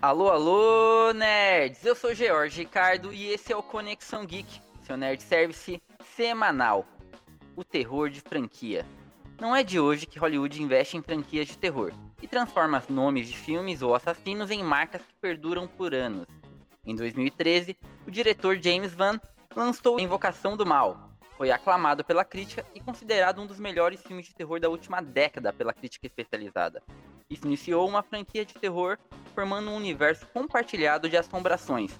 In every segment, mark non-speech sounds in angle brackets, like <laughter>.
Alô, alô, nerds! Eu sou George Ricardo e esse é o Conexão Geek, seu nerd service semanal. O terror de franquia. Não é de hoje que Hollywood investe em franquias de terror e transforma nomes de filmes ou assassinos em marcas que perduram por anos. Em 2013, o diretor James Van lançou Invocação do Mal. Foi aclamado pela crítica e considerado um dos melhores filmes de terror da última década pela crítica especializada. Isso iniciou uma franquia de terror formando um universo compartilhado de assombrações.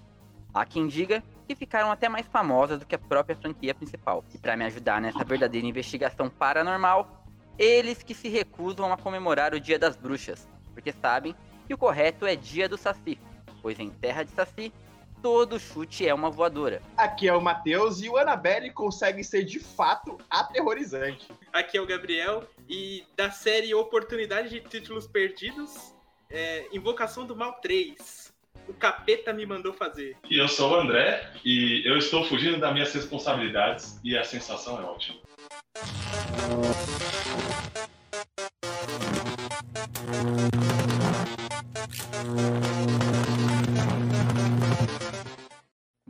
Há quem diga que ficaram até mais famosas do que a própria franquia principal. E para me ajudar nessa verdadeira investigação paranormal, eles que se recusam a comemorar o Dia das Bruxas, porque sabem que o correto é Dia do Saci, pois em terra de Saci, todo chute é uma voadora. Aqui é o Matheus e o Annabelle consegue ser de fato aterrorizante. Aqui é o Gabriel e da série Oportunidade de Títulos Perdidos, é, Invocação do Mal 3. O capeta me mandou fazer. E eu sou o André e eu estou fugindo das minhas responsabilidades e a sensação é ótima.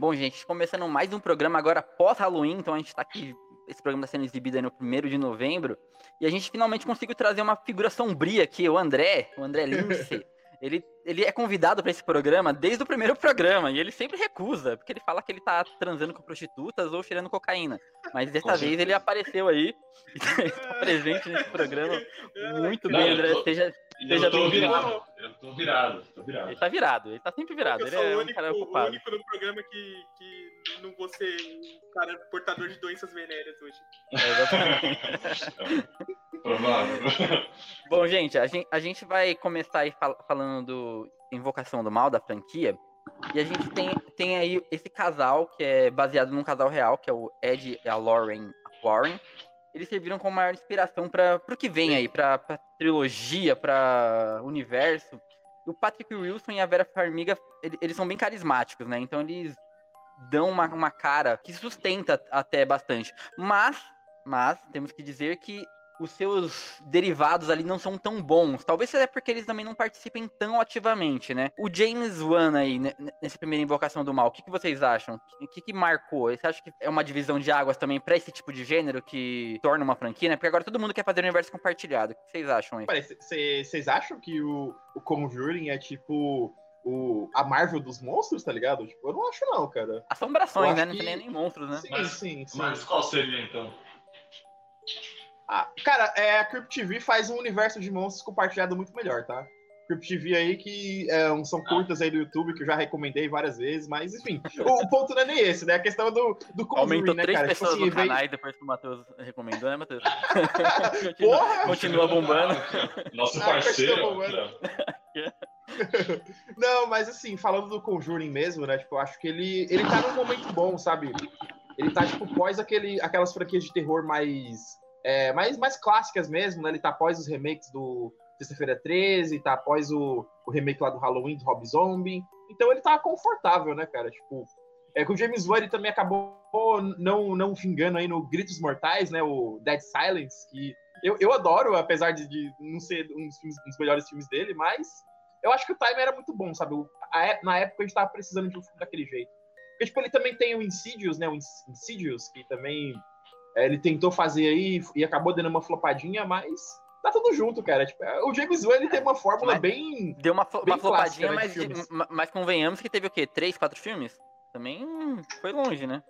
Bom, gente, começando mais um programa agora pós-Halloween, então a gente tá aqui, esse programa está sendo exibido aí no primeiro de novembro, e a gente finalmente conseguiu trazer uma figura sombria aqui, o André, o André Lindsay. <laughs> ele, ele é convidado para esse programa desde o primeiro programa, e ele sempre recusa, porque ele fala que ele tá transando com prostitutas ou cheirando cocaína. Mas dessa vez ele apareceu aí, <laughs> e está presente nesse programa. <laughs> Muito Não, bem, André, tô- seja, seja eu tô bem-vindo. virado. Eu tô virado, tô virado. Ele tá virado, ele tá sempre virado, eu ele sou é o um único, cara o único no programa que, que não vou ser um cara portador de doenças venéreas hoje. É, exatamente. <laughs> Provável. Bom, gente a, gente, a gente vai começar aí fal- falando do Invocação do Mal, da franquia. E a gente tem, tem aí esse casal, que é baseado num casal real, que é o Ed e a Lauren Warren. Eles serviram como maior inspiração para o que vem aí, pra trilogia, pra universo. O Patrick Wilson e a Vera Farmiga, ele- eles são bem carismáticos, né? Então eles dão uma, uma cara que sustenta até bastante. Mas, mas, temos que dizer que os seus derivados ali não são tão bons. Talvez seja porque eles também não participem tão ativamente, né? O James Wan aí, né, nessa primeira invocação do mal, o que, que vocês acham? O que, que marcou? Você acha que é uma divisão de águas também pra esse tipo de gênero que torna uma franquia, né? Porque agora todo mundo quer fazer um universo compartilhado. O que vocês acham aí? Vocês acham que o, o Conjuring é tipo o, a Marvel dos monstros, tá ligado? Tipo, eu não acho não, cara. Assombrações, né? Não que- tem nem monstros, né? Sim, Mas- sim, sim. Mas qual seria então? Ah, cara, é, a Crypt TV faz um universo de monstros compartilhado muito melhor, tá? Crypt TV aí que é, um- são curtas aí do YouTube que eu já recomendei várias vezes, mas enfim, o, o ponto não é nem esse, né? A questão do, do Conjuring, Aumentou né, três cara? Tipo pessoas assim, no vem- canal depois que o Matheus recomendou, né, Matheus? <laughs> continua, Porra! continua bombando. Nosso Ah, parceiro. continua bombando. Não. <laughs> Não, mas assim, falando do Conjuring mesmo, né? Tipo, eu acho que ele, ele tá num momento bom, sabe? Ele tá, tipo, pós aquele, aquelas franquias de terror mais, é, mais, mais clássicas mesmo, né? Ele tá pós os remakes do Sexta-feira 13, tá após o, o remake lá do Halloween, do Rob Zombie. Então ele tá confortável, né, cara? Tipo, é que o James Wan ele também acabou não, não vingando aí no Gritos Mortais, né? O Dead Silence, que eu, eu adoro, apesar de, de não ser um dos, filmes- um dos melhores filmes dele, mas eu acho que o time era muito bom, sabe? O- a é- na época a gente tava precisando de um filme daquele jeito. Porque, tipo, ele também tem o Insidious, né? O Ins- Insidious, que também ele tentou fazer aí e acabou dando uma flopadinha, mas tá tudo junto, cara. Tipo, é, o James Wan, ele tem uma fórmula Mas- bem... Deu uma, Bem uma flopadinha, né, mas, mas convenhamos que teve o quê? Três, quatro filmes? Também foi longe, né?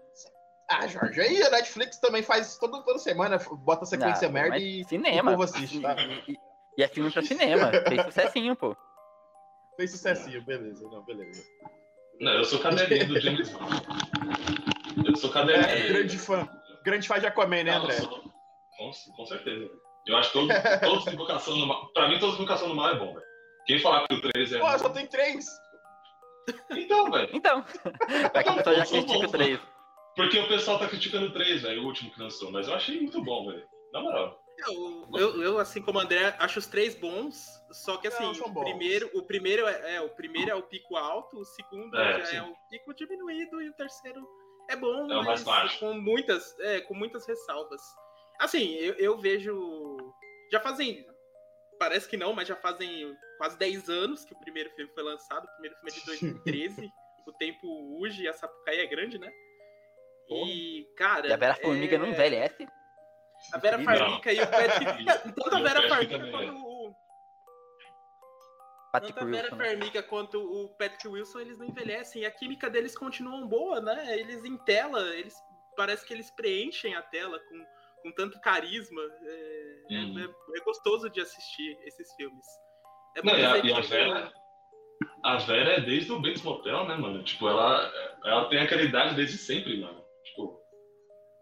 Ah, Jorge, aí a Netflix também faz todo, toda semana, bota sequência Ah, merda e, cinema. e o povo assiste, tá? E, e- e é filme pra cinema. Fez sucessinho, pô. Fez sucessinho, beleza, não, beleza. Não, eu sou cadelinha do James Wan. Eu sou cadelinha. É, grande fã. Grande fã de Aquaman, né, André? eu Com, com certeza. Eu acho que todos, todos os Invocação do Mal. Pra mim, todos os Invocação do Mal é bom, velho. Quem falar que o 3 é. Pô, só tem três. Então, velho. Então, vai que o pessoal já critica o bons, 3. Porque o pessoal tá criticando o 3, velho, o último que lançou. Mas eu achei muito bom, velho. Na moral. Eu, eu, eu, assim como o André, acho os três bons, só que assim, Não, o primeiro, o primeiro é, é, o primeiro é o pico alto, o segundo É, já sim. é o pico diminuído e o terceiro é bom, É mas com muitas, é, com muitas ressalvas. Assim, eu, eu vejo já fazem parece que não, mas já fazem quase 10 anos que o primeiro filme foi lançado. O primeiro filme é de <laughs> 2013. o tempo urge e a Sapucaí é grande, né? E, cara. E a Vera Formiga é... não envelhece. A Vera Não. Farmiga e o Patrick. <laughs> Tanto a Vera Patrick Farmiga também, quanto é. o. Patrick Tanto a Vera né? Farmiga quanto o Patrick Wilson, eles não envelhecem. E a química deles continua boa, né? Eles em tela, eles parece que eles preenchem a tela com, com tanto carisma. É, é- Uhum. é- é gostoso de assistir esses filmes. É bom Não, e a, e a Vera. A Vera é desde o Bates Motel, né, mano? Tipo, ela, ela tem aquela idade desde sempre, mano. Tipo,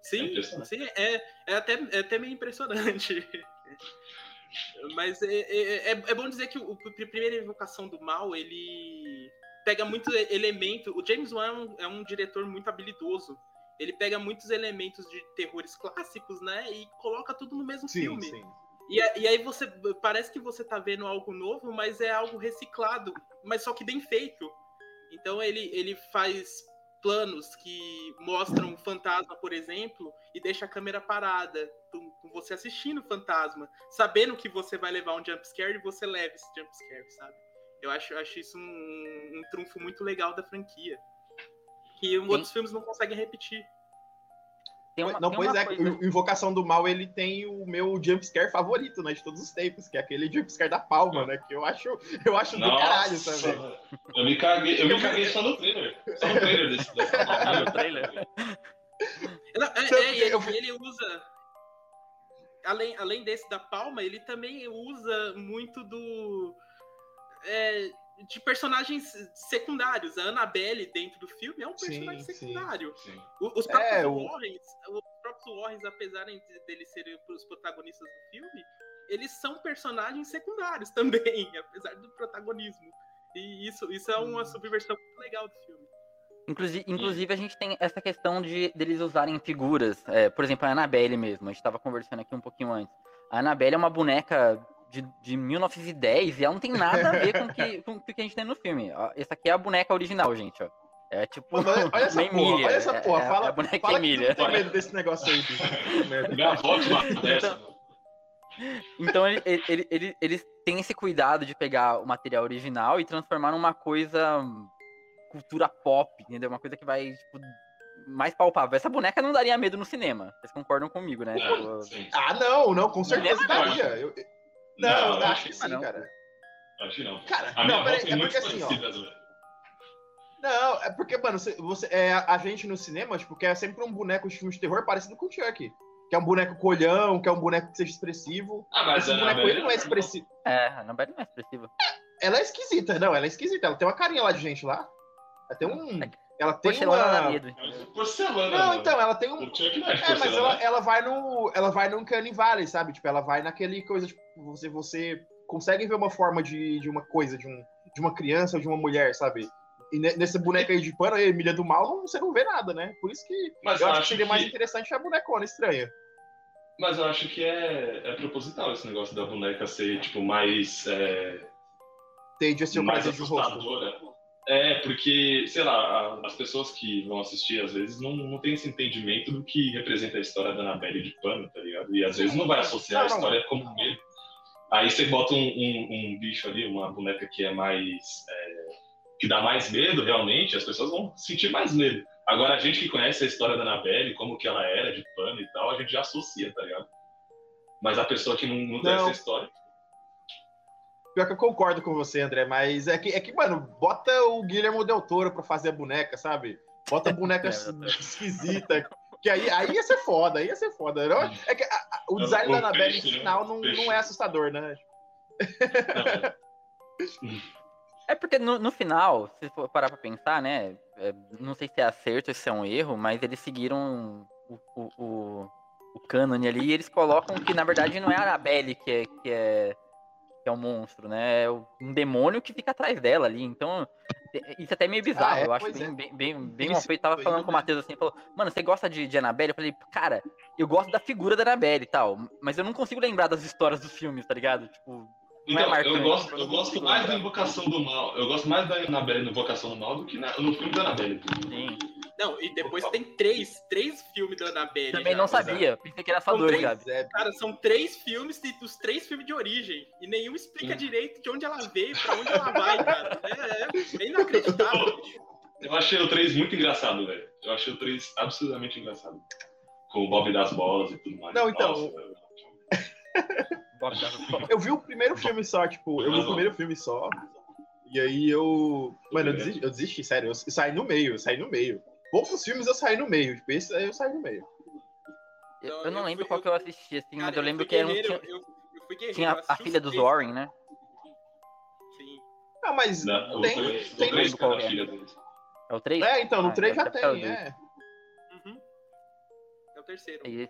É Sim, impressionante. sim é, é, até, é até meio impressionante. <laughs> Mas é, é, é- é bom dizer que o, o primeira invocação do mal, ele pega muitos elementos. O James Wan é um, é um diretor muito habilidoso. Ele pega muitos elementos de terrores clássicos, né? E coloca tudo no mesmo Sim, filme. sim. E, a- e aí você parece que você tá vendo algo novo, mas é algo reciclado, mas só que bem feito. Então ele, ele faz planos que mostram o fantasma, por exemplo, e deixa a câmera parada, com, você assistindo o fantasma, sabendo que você vai levar um jumpscare e você leva esse jumpscare, sabe? Eu acho, eu acho isso um, um trunfo muito legal da franquia. Que outros filmes não conseguem repetir. Tem uma, não, tem pois uma é, coisa- o Invocação do Mal, ele tem o meu jumpscare favorito, né, de todos os tempos, que é aquele jumpscare da palma, né, que eu acho, eu acho do caralho também. eu me caguei, eu me caguei só no trailer. Só no trailer <laughs> Ah, no trailer? Não, é, é, ele, ele usa. Além, além desse da palma, ele também usa muito do. é, de personagens secundários. A Annabelle dentro do filme é um Sim, personagem sim. secundário. Sim. O- Os próprios É, o- Warrens, os próprios Warrens, apesar de deles serem os protagonistas do filme, eles são personagens secundários <laughs> também, apesar do protagonismo. E isso, isso é Hum. uma subversão muito legal do filme. Inclusive, inclusive, a gente tem essa questão de deles usarem figuras. é, por exemplo, a Annabelle mesmo. A gente tava conversando aqui um pouquinho antes. A Annabelle é uma boneca de, de 1910 e ela não tem nada a ver com o que, <laughs> com o que a gente tem no filme. Ó, Essa aqui é a boneca original, gente, ó. É tipo. Mano, olha, essa <laughs> uma porra, Emília. olha essa É- porra, é a- fala, é a boneca fala que tu Emília. não tem medo desse negócio aí, bicho. <laughs> Uma dessa, mano. Então ele, ele- ele- ele- eles têm esse cuidado de pegar o material original e transformar numa coisa hum, cultura pop, entendeu? Uma coisa que vai, tipo, mais palpável. Essa boneca não daria medo no cinema. Vocês concordam comigo, né? É, Tipo. Ah, não, não, com certeza Não, daria. Eu- não, Não, não, acho que sim, não. cara. Acho que não. Cara, A não, peraí, é muitos porque assim, ó. velho. Não, é porque, mano, você, você- é, a gente no cinema, tipo, quer sempre um boneco de filme de terror parecido com o Chuck. Que é um boneco colhão, que é um boneco que seja expressivo. Ah, mas Esse a boneco ele não é expressivo. é, a Annabelle não é expressiva. Ela é esquisita, não, ela é esquisita. Ela tem uma carinha lá de gente lá. Ela tem um. Ela tem Porcelana uma. É porcelana. Não, então, ela tem um. É É, mas ela, ela vai no. Ela vai no Uncanny Valley, sabe? Tipo, ela vai naquele coisa, tipo, você, você consegue ver uma forma de, de uma coisa, de, um, de uma criança ou de uma mulher, sabe? E ne- nesse boneco aí de pano, a Emília do Mal, você não vê nada, né? Por isso que Mas eu acho que seria mais que- interessante a bonecona estranha. Mas eu acho que é, é proposital esse negócio da boneca ser, tipo, mais. É, Tem de ser o mais prazer de rosto. assustadora. É, porque, sei lá, as pessoas que vão assistir, às vezes, não, não tem esse entendimento do que representa a história da Annabelle de pano, tá ligado? E às vezes não vai associar a história como medo. Aí você bota um, um- um bicho ali, uma boneca que é mais. é, que dá mais medo, realmente, as pessoas vão sentir mais medo. Agora, a gente que conhece a história da Annabelle, como que ela era de pano e tal, a gente já associa, tá ligado? Mas a pessoa que não, não tem Não. essa história. Pior que eu concordo com você, André, mas é que, é que mano, bota o Guilherme Del Toro pra fazer a boneca, sabe? Bota a boneca <laughs> É, esquisita. Que aí, aí ia ser foda, aí ia ser foda. Não? É que a- a- o É, design da Annabelle peixe, no né? final não, não é assustador, né? <laughs> <laughs> É porque no, no final, se for parar pra pensar, né? é, não sei se é acerto ou se é um erro, mas eles seguiram o, o, o, o cânone ali e eles colocam que na verdade não é a Annabelle que é, que é, que é um monstro, né? É um demônio que fica atrás dela ali. Então, é- isso é até meio bizarro. Ah, é? eu acho bem, é. bem, bem, bem mal feito. Tava falando com o né? Matheus assim, falou, mano, você gosta de, de Annabelle? Eu falei, cara, eu gosto da figura da Annabelle e tal, mas eu não consigo lembrar das histórias dos filmes, tá ligado? Tipo, Não é Então, marcante, eu gosto, eu gosto mais da. Invocação do Mal. Eu gosto mais da Annabelle no Invocação do Mal do que na- no filme da Annabelle. sim. Não, e depois tem três, três filmes da Annabelle. Também já. não sabia. Pensei que era só São dois, três. Gabi. Cara, são três filmes e dos três filmes de origem. E nenhum explica Sim. direito de onde ela veio, pra onde ela vai, cara. É, é, é inacreditável. Eu achei o 3 muito engraçado, velho. Eu achei o 3 absurdamente engraçado. Com o Bob das bolas e tudo mais. Não, então, Nossa. <laughs> Eu vi o primeiro filme só, tipo, eu vi o primeiro filme só. E aí eu. Mano, eu desisti, eu desisti sério. Eu saí no meio, eu saí no meio. Poucos filmes eu saí no meio. Tipo, esse aí eu saí no meio. Eu, eu não eu lembro fui- qual que eu assisti, assim, Cara, mas eu lembro que era um, tinha, eu, eu fui guerreiro, tinha eu a, a filha os dos. Warren, né? Sim. Ah, mas Não, o tem. três- o tem três qual é. É o 3? É, então, no Ah, 3 já tem, dois. é. Uhum. É o terceiro. Eles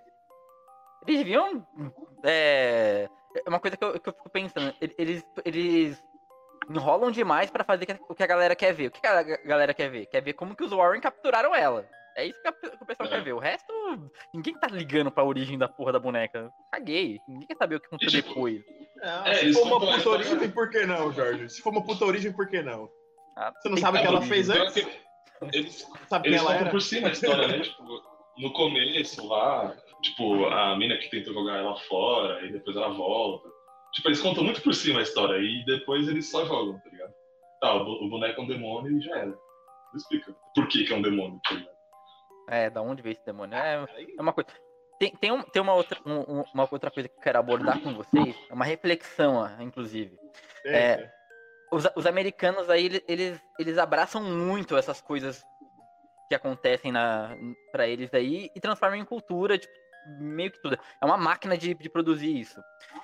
deviam. É, é uma coisa que eu, que eu fico pensando. ele- Eles, eles enrolam demais pra fazer o que a galera quer ver. O que a galera quer ver? Quer ver como que os Warren capturaram ela. É isso que, a- que o pessoal É. quer ver. O resto, ninguém tá ligando pra origem da porra da boneca. Caguei. Ninguém quer saber o que aconteceu tipo, depois. Não, É, se for uma puta história- origem, por que não, Jorge? Se for uma puta origem, por que não? Ah, Você não sabe o que ela fez Pior antes? que Eles, Sabe eles ela contam era? por cima a história, né? Tipo, no começo lá, tipo, a mina que tentou jogar ela fora, e depois ela volta. Tipo, eles contam muito por cima a história, e depois eles só jogam, tá ligado? Tá, o bo- o boneco é um demônio e já era. Não explica por que, que é um demônio, tá ligado? É, da onde veio esse demônio? É, é uma coisa. Tem, tem, um- tem uma, outra, um- um- uma outra coisa que eu quero abordar com vocês, é uma reflexão, inclusive. É, Os, os americanos aí, ele- eles, eles abraçam muito essas coisas que acontecem na, pra eles aí e transformam em cultura, tipo, meio que tudo. É uma máquina de, de produzir isso.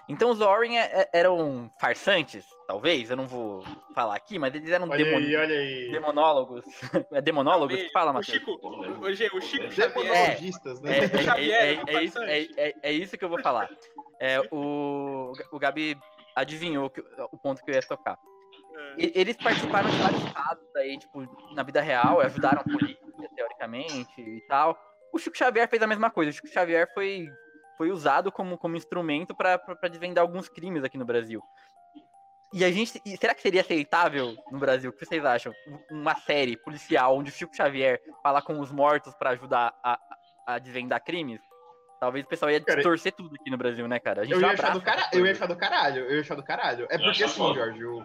Então os Warren é- é- eram farsantes, talvez, eu não vou falar aqui, mas eles eram olha demon- aí, olha aí. demonólogos. <laughs> É demonólogos que fala, o Matheus? Chico, o, G- o Chico. Demonologistas, né? É, é- é- é- é é isso, é- é- é isso que eu vou falar. É, o, o Gabi adivinhou que- o ponto que eu ia tocar. Eles participaram de vários casos aí, tipo, na vida real, ajudaram a polícia, teoricamente, e tal. O Chico Xavier fez a mesma coisa. O Chico Xavier foi, foi usado como, como instrumento para desvendar alguns crimes aqui no Brasil. E a gente. e será que seria aceitável no Brasil? O que vocês acham? Uma série policial onde o Chico Xavier fala com os mortos para ajudar a, a desvendar crimes? Talvez o pessoal ia Cara, distorcer tudo aqui no Brasil, né, cara? A gente Eu não ia, achar do cara... eu ia achar do caralho, eu ia achar do caralho. É porque assim. Jorge, o-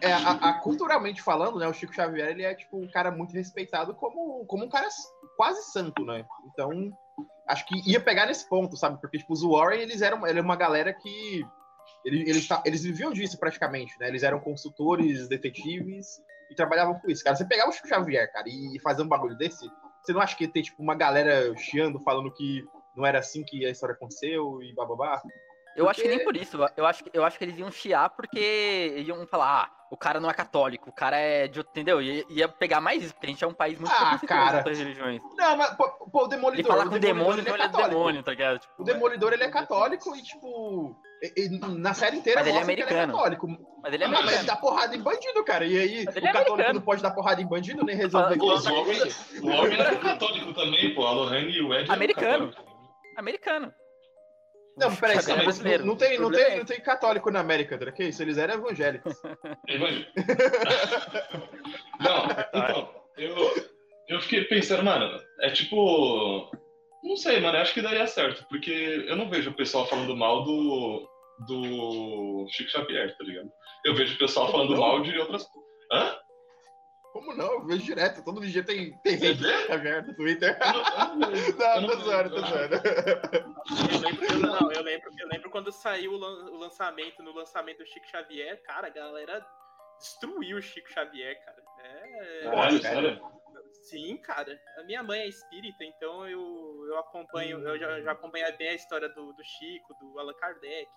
é, a, a- culturalmente falando, né, o Chico Xavier ele é tipo um cara muito respeitado como, como um cara quase santo, né? Então, acho que ia pegar nesse ponto, sabe? Porque tipo, os Warren, eles eram ele é uma galera que eles, eles, ta- eles viviam disso praticamente, né? Eles eram consultores, detetives e trabalhavam com isso, cara. Você pegar o Chico Xavier, cara, e fazer um bagulho desse, você não acha que tem tipo uma galera chiando falando que não era assim que a história aconteceu e bababá? Eu acho que nem por isso. Eu acho, que- eu acho que eles iam chiar porque iam falar, ah, o cara não é católico, o cara é de outro, entendeu? Ia, ia pegar mais isso, porque a gente é um país muito Ah, preconceituoso cara. com outras religiões. Não, mas pô, pô, o Ele Demolidor. fala o com o demônio, ele então é ele é católico. demônio, tá ligado? Tipo, O Demolidor ele é católico e, tipo, e- e na série inteira Mas ele é americano. ele é católico. Mas ele é Ah, mas ele americano. dá porrada em bandido, cara. E aí, o ele é católico americano. não pode dar porrada em bandido nem resolver Os Warren, o Warren era católico também, pô. A Lorraine e o Ed eram Americano. Americano. Não, peraí, é não, brasileiro. não tem, não, O problema tem, é não tem católico na América, André, que isso? Eles eram evangélicos. Não, então, eu, eu fiquei pensando, mano, é tipo. Não sei, mano, eu acho que daria certo, porque eu não vejo o pessoal falando mal do, do Chico Xavier, tá ligado? Eu vejo o pessoal falando não? mal de outras. Hã? Como não? Eu vejo direto. Todo dia tem, tem gente vê? Xavier no Twitter. Eu não, tô zoando, tô zoando. Eu lembro, eu, quando saiu o, lan- o lançamento, no lançamento do Chico Xavier, cara, a galera destruiu o Chico Xavier, cara. É. Caralho, Cara. sério? Sim, cara. A minha mãe é espírita, então eu, eu acompanho, eu já, já acompanhei bem a história do, do Chico, do Allan Kardec.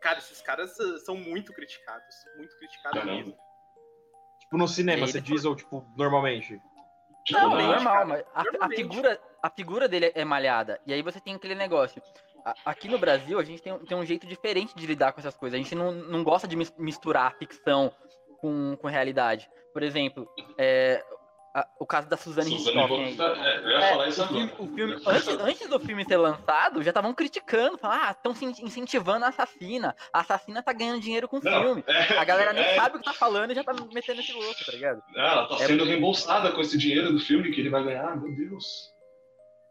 Cara, esses caras uh, são muito criticados. Muito criticados Caramba. mesmo. Tipo, no cinema, você diz, ou tipo, normalmente. Tipo, Não, normal, cara, mas a, a figura, a figura dele é malhada. E aí você tem aquele negócio. A- Aqui no Brasil, a gente tem, um- tem um jeito diferente de lidar com essas coisas. A gente não, não gosta de mis- misturar ficção com, com realidade. Por exemplo, é, a- o caso da Suzane. Bolt, é, eu ia É, falar isso o agora. filme, o filme- antes, antes do filme ser lançado, já estavam criticando, falando, ah, estão incentivando a assassina. A assassina tá ganhando dinheiro com o filme. é, A galera nem é, sabe o que tá falando e já tá metendo esse louco, tá ligado? Ela tá É sendo reembolsada com esse dinheiro do filme que ele vai ganhar. Meu Deus.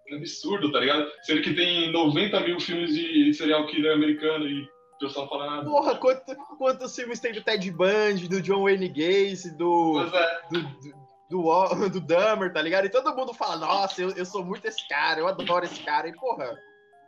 Que absurdo, tá ligado? Sendo que tem 90 mil filmes de serial killer americano e o pessoal fala nada. Porra, quanto- quantos filmes tem do Ted Bundy, do John Wayne Gacy, é, do, do, do, <laughs> do Dahmer, tá ligado? E todo mundo fala, nossa, eu, eu sou muito esse cara, eu adoro esse cara. E, porra,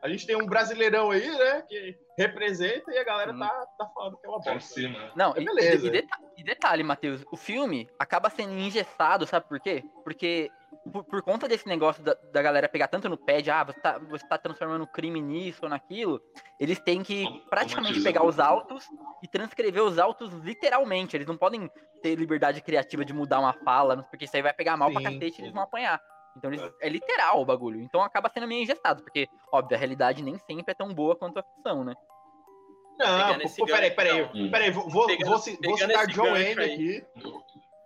a gente tem um brasileirão aí, né, que representa e a galera Hum. tá, tá falando que é uma tá bosta. cima. Não, É e, beleza. e, deta- e detalhe, Matheus, o filme acaba sendo engessado, sabe por quê? Porque por, por conta desse negócio da, da galera pegar tanto no pé de, ah, você tá, você tá transformando crime nisso ou naquilo, eles têm que praticamente pegar os autos e transcrever os autos literalmente. Eles não podem ter liberdade criativa de mudar uma fala, porque isso aí vai pegar mal pra Sim, cacete e eles vão apanhar. Então eles, é literal o bagulho. Então acaba sendo meio engessado, porque, óbvio, a realidade nem sempre é tão boa quanto a ficção, né? Não, pô, peraí, peraí, então. peraí, vou, vou, Pegando- vou, vou citar John Wayne aqui.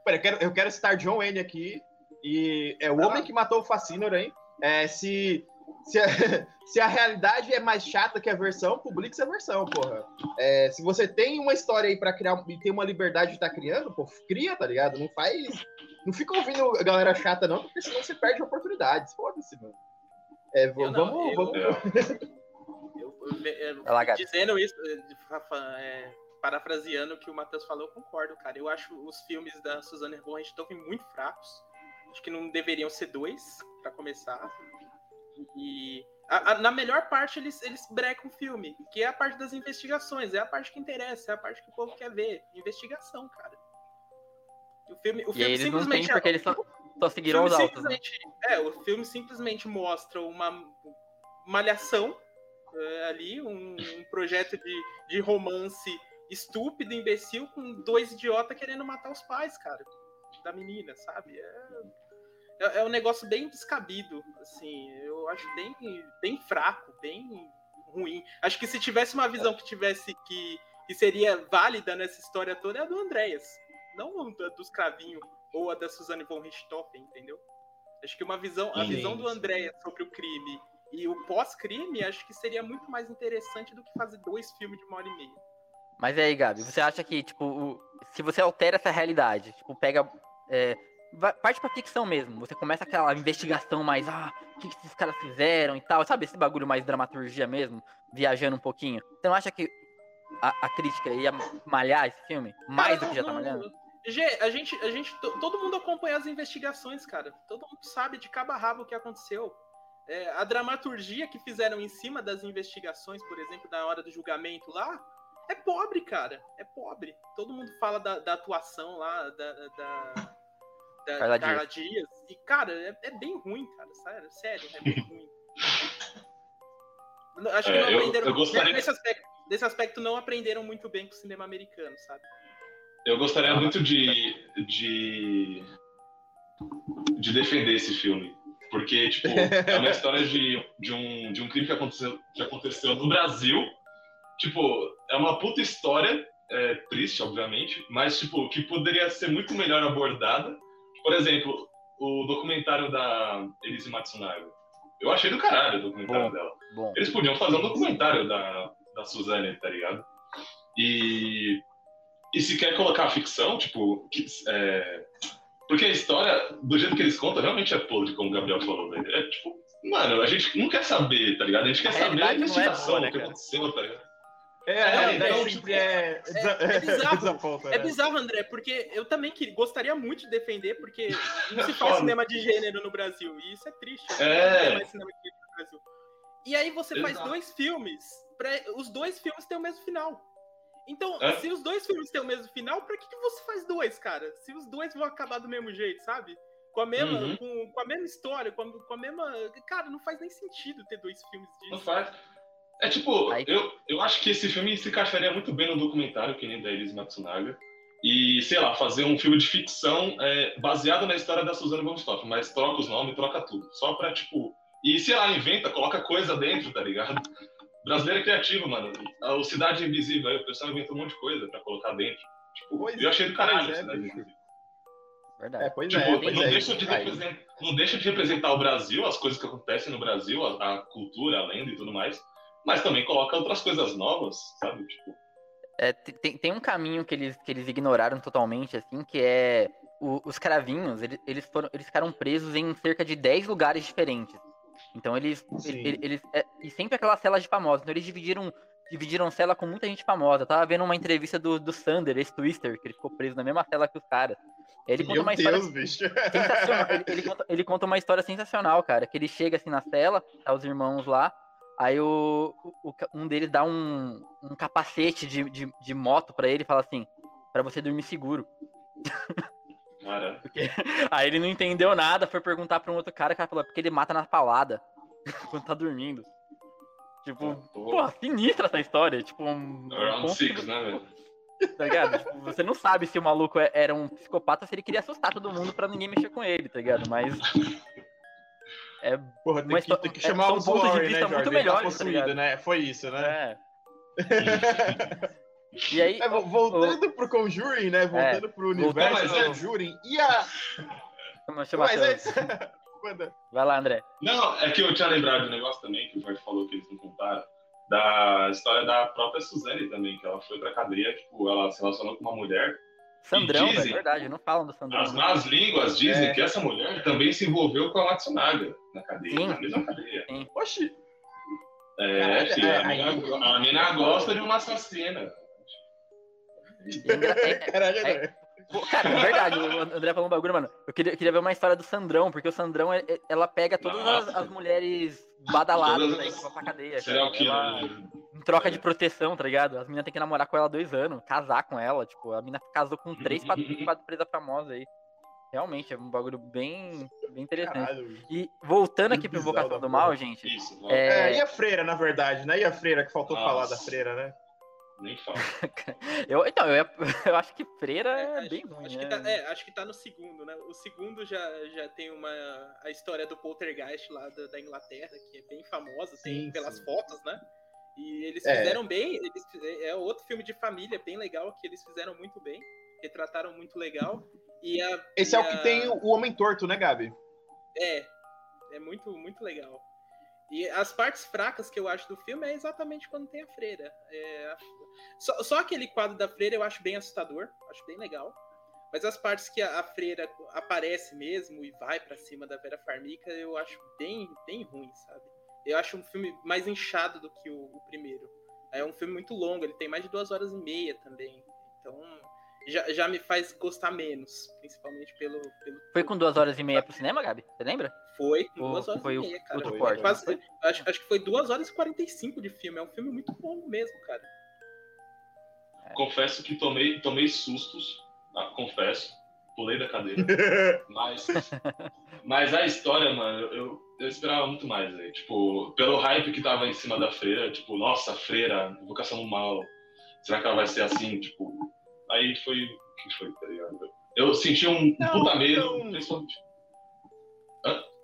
Peraí, eu quero, eu quero citar John Wayne aqui. E é o Ah. homem que matou o Fascínor, hein? É, se, se, a, <laughs> se a realidade é mais chata que a versão, publique essa versão, porra. É, se você tem uma história aí pra criar e tem uma liberdade de estar criando, pô, cria, tá ligado? Não faz. Não fica ouvindo a galera chata, não, porque senão você perde oportunidades. Foda-se, mano. É, v- Eu não, vamos, eu- vamos. <laughs> Eu, eu, eu- dizendo isso, eh, Rafa, é, parafraseando o que o Matheus falou, eu concordo, cara. Eu acho os filmes da Suzanne von Richthofen muito fracos. Acho que não deveriam ser dois, pra começar. E a- a- na melhor parte eles, eles brecam o filme, que é a parte das investigações, é a parte que interessa, é a parte que o povo quer ver. Investigação, cara. O filme, o E filme simplesmente porque eles só, só seguiram os autos. Né? É, o filme simplesmente mostra uma malhação é, ali, um, um projeto de, de romance estúpido, imbecil, com dois idiotas querendo matar os pais, cara, da menina, sabe? É, é, é um negócio bem descabido, assim, eu acho bem, bem fraco, bem ruim. Acho que se tivesse uma visão que tivesse que, que seria válida nessa história toda é a do Andréas, não a dos Cravinho ou a da Suzanne von Richthofen, entendeu? Acho que uma visão, a Sim, visão do. Andréas sobre o crime e o pós-crime, acho que seria muito mais interessante do que fazer dois filmes de uma hora e meia. Mas aí, Gabi, você acha que, tipo, se você altera essa realidade, tipo, pega. É, parte pra ficção mesmo. Você começa aquela investigação mais, ah, o que, que esses caras fizeram e tal. Sabe esse bagulho mais dramaturgia mesmo? Viajando um pouquinho. Você não acha que a, a crítica ia malhar esse filme? Mais Cara, do que já tá malhando? Gê, a gente, a gente, to- todo mundo acompanha as investigações, cara. Todo mundo sabe de cabo a rabo o que aconteceu. É, a dramaturgia que fizeram em cima das investigações, por exemplo, na hora do julgamento lá, é pobre, cara. É pobre. Todo mundo fala da, da atuação lá, da, da, da Carla Carla Dias. E, cara, é, é bem ruim, cara. Sério, sério, é bem ruim. <laughs> Acho que É, não eu- aprenderam. eu gostaria- nesse, aspecto, nesse aspecto, não aprenderam muito bem com o cinema americano, sabe? Eu gostaria muito de, de, de defender esse filme. Porque, tipo, é uma história de, de, um, de um crime que aconteceu, que aconteceu no Brasil. Tipo, é uma puta história, é, triste, obviamente, mas, tipo, que poderia ser muito melhor abordada. Por exemplo, o documentário da Elise Matsunaga. Eu achei do caralho o documentário Bom. dela. Bom. Eles podiam fazer um documentário da, da Suzane, tá ligado? E, e se quer colocar ficção, tipo. que- é, porque a história, do jeito que eles contam, realmente é podre, como o Gabriel falou, velho. É tipo. Mano, a gente não quer saber, tá ligado? A gente quer A saber a não é investigação, boa, né, o que aconteceu, tá ligado? É, É, então, sempre é. desa- é bizarro. desaponta, É né? bizarro, André, porque eu também que, gostaria muito de defender, porque não se faz cinema de gênero no Brasil. E isso é triste. É. Não mais cinema de gênero no Brasil. E aí você faz Exato. dois filmes, pra, os dois filmes têm o mesmo final. Então, É. se os dois filmes têm o mesmo final, pra que, que você faz dois, cara? Se os dois vão acabar do mesmo jeito, sabe? Com a mesma, Uhum. com, com a mesma história, com a, com a mesma. Cara, não faz nem sentido ter dois filmes disso. Não faz. É tipo, Aí- eu, eu acho que esse filme se encaixaria muito bem no documentário, que nem da Elise Matsunaga. E, sei lá, fazer um filme de ficção é, baseado na história da Suzana von Richthofen, mas troca os nomes, troca tudo. Só pra, tipo. E, sei lá, inventa, coloca coisa dentro, tá ligado? Brasileiro é criativo, mano. O Cidade Invisível, aí o pessoal inventou um monte de coisa pra colocar dentro. Tipo, Pois eu achei do caralho é, a Cidade. Invisível. Verdade. É, pois Tipo, é, não, pois é. deixa de não deixa de representar o Brasil, as coisas que acontecem no Brasil, a, a cultura, a lenda e tudo mais, mas também coloca outras coisas novas, sabe? Tipo, É, te- tem, tem um caminho que eles, que eles ignoraram totalmente, assim, que é o- os cravinhos, eles, eles, foram, eles ficaram presos em cerca de 10 lugares diferentes. Então eles. Sim. ele- eles é, e sempre aquelas celas de famosos. Então eles dividiram, dividiram cela com muita gente famosa. Eu tava vendo uma entrevista do, do Sander, esse Twister, que ele ficou preso na mesma cela que os caras. Ele conta Meu uma história Deus, bicho. sensacional. Ele, ele conta, ele conta uma história sensacional, cara. Que ele chega assim na cela, tá os irmãos lá. Aí o, o- um deles dá um, um capacete de, de, de moto pra ele e fala assim: pra você dormir seguro. cara, <laughs> Aí ele não entendeu nada, foi perguntar pra um outro cara, o cara falou: porque ele mata na palada <laughs> quando tá dormindo. Tipo, pô, pô, sinistra essa história. Tipo, um. Around Six, que- né, velho? <laughs> Tá ligado? Tipo, você não sabe se o maluco é- era um psicopata, se ele queria assustar todo mundo pra ninguém mexer com ele, tá ligado? Mas. É. Porra, tem Mas que, to- tem que é, chamar são o pontos de Warren, né, vista Jorge? muito Ele tá melhores, tá possuído, né? Foi isso, né? é. <laughs> E aí. É, vo- voltando pro Conjuring, né? Voltando pro universo do mas é- Conjuring. E a... Mas. <laughs> Manda. Vai lá, André. Não, é que eu tinha lembrado de um negócio também, que o Jorge falou que eles não contaram, da história da própria Suzane também, que ela foi pra cadeia, tipo, ela se relacionou com uma mulher. Sandrão, dizem- velho, verdade, não falam do Sandrão. As né? más línguas dizem É. que essa mulher também se envolveu com a Matsunaga na cadeia, Sim. na mesma cadeia. Oxi. É, filho, é, a, mina, aí- a mina gosta de uma assassina. É engra- é- é- é- Cara, é verdade, o André falou um bagulho, mano. Eu queria, queria ver uma história do Sandrão, porque o Sandrão, é- é- ela pega todas as, as mulheres badaladas aí as- que vão pra cadeia. Serial cara. Ela, né? em troca de proteção, tá ligado? As meninas têm que namorar com ela há dois anos, casar com ela. Tipo, a mina casou com três, <laughs> quatro, quatro presas famosas aí. Realmente, é um bagulho bem, bem interessante. Caralho. E voltando aqui Que pro Invocação do Mal, porra. gente. Isso, É, É, e a freira, na verdade, né? E a freira, que faltou Nossa. falar da freira, né? Nem fala. <laughs> eu, então, eu, ia- <laughs> eu acho que freira é, acho, bem ruim, acho né? que tá, é, acho que tá no segundo, né? O segundo já, já tem uma a história do poltergeist lá da, da Inglaterra, que é bem famosa, tem Sim, pelas sim. fotos, né? E eles É. fizeram bem, eles, é outro filme de família bem legal que eles fizeram muito bem, retrataram muito legal. E a, Esse e é o que a- tem o o Homem Torto, né, Gabi? É, é muito, muito legal. E as partes fracas que eu acho do filme é exatamente quando tem a freira. É, só, só aquele quadro da freira eu acho bem assustador, acho bem legal. Mas as partes que a, a freira aparece mesmo e vai pra cima da Vera Farmica, eu acho bem, bem ruim, sabe? Eu acho um filme mais inchado do que o, o primeiro. É um filme muito longo, ele tem mais de duas horas e meia também. Então já, já me faz gostar menos, principalmente pelo. pelo Foi com duas horas e meia pro cinema, Gabi? Você lembra? Foi duas horas foi e o- meia, cara. Foi corte, quase- não acho, acho que foi duas horas e 45 de filme. É um filme muito longo mesmo, cara. Confesso que tomei, tomei sustos, ah, confesso, pulei da cadeira. <laughs> Mas, mas a história, mano, eu, eu esperava muito mais, velho. Tipo, pelo hype que tava em cima da freira, tipo, nossa, freira, invocação do mal. Será que ela vai ser assim? Tipo, aí foi. O que foi, tá ligado? Eu senti um Não, puta medo, não. principalmente.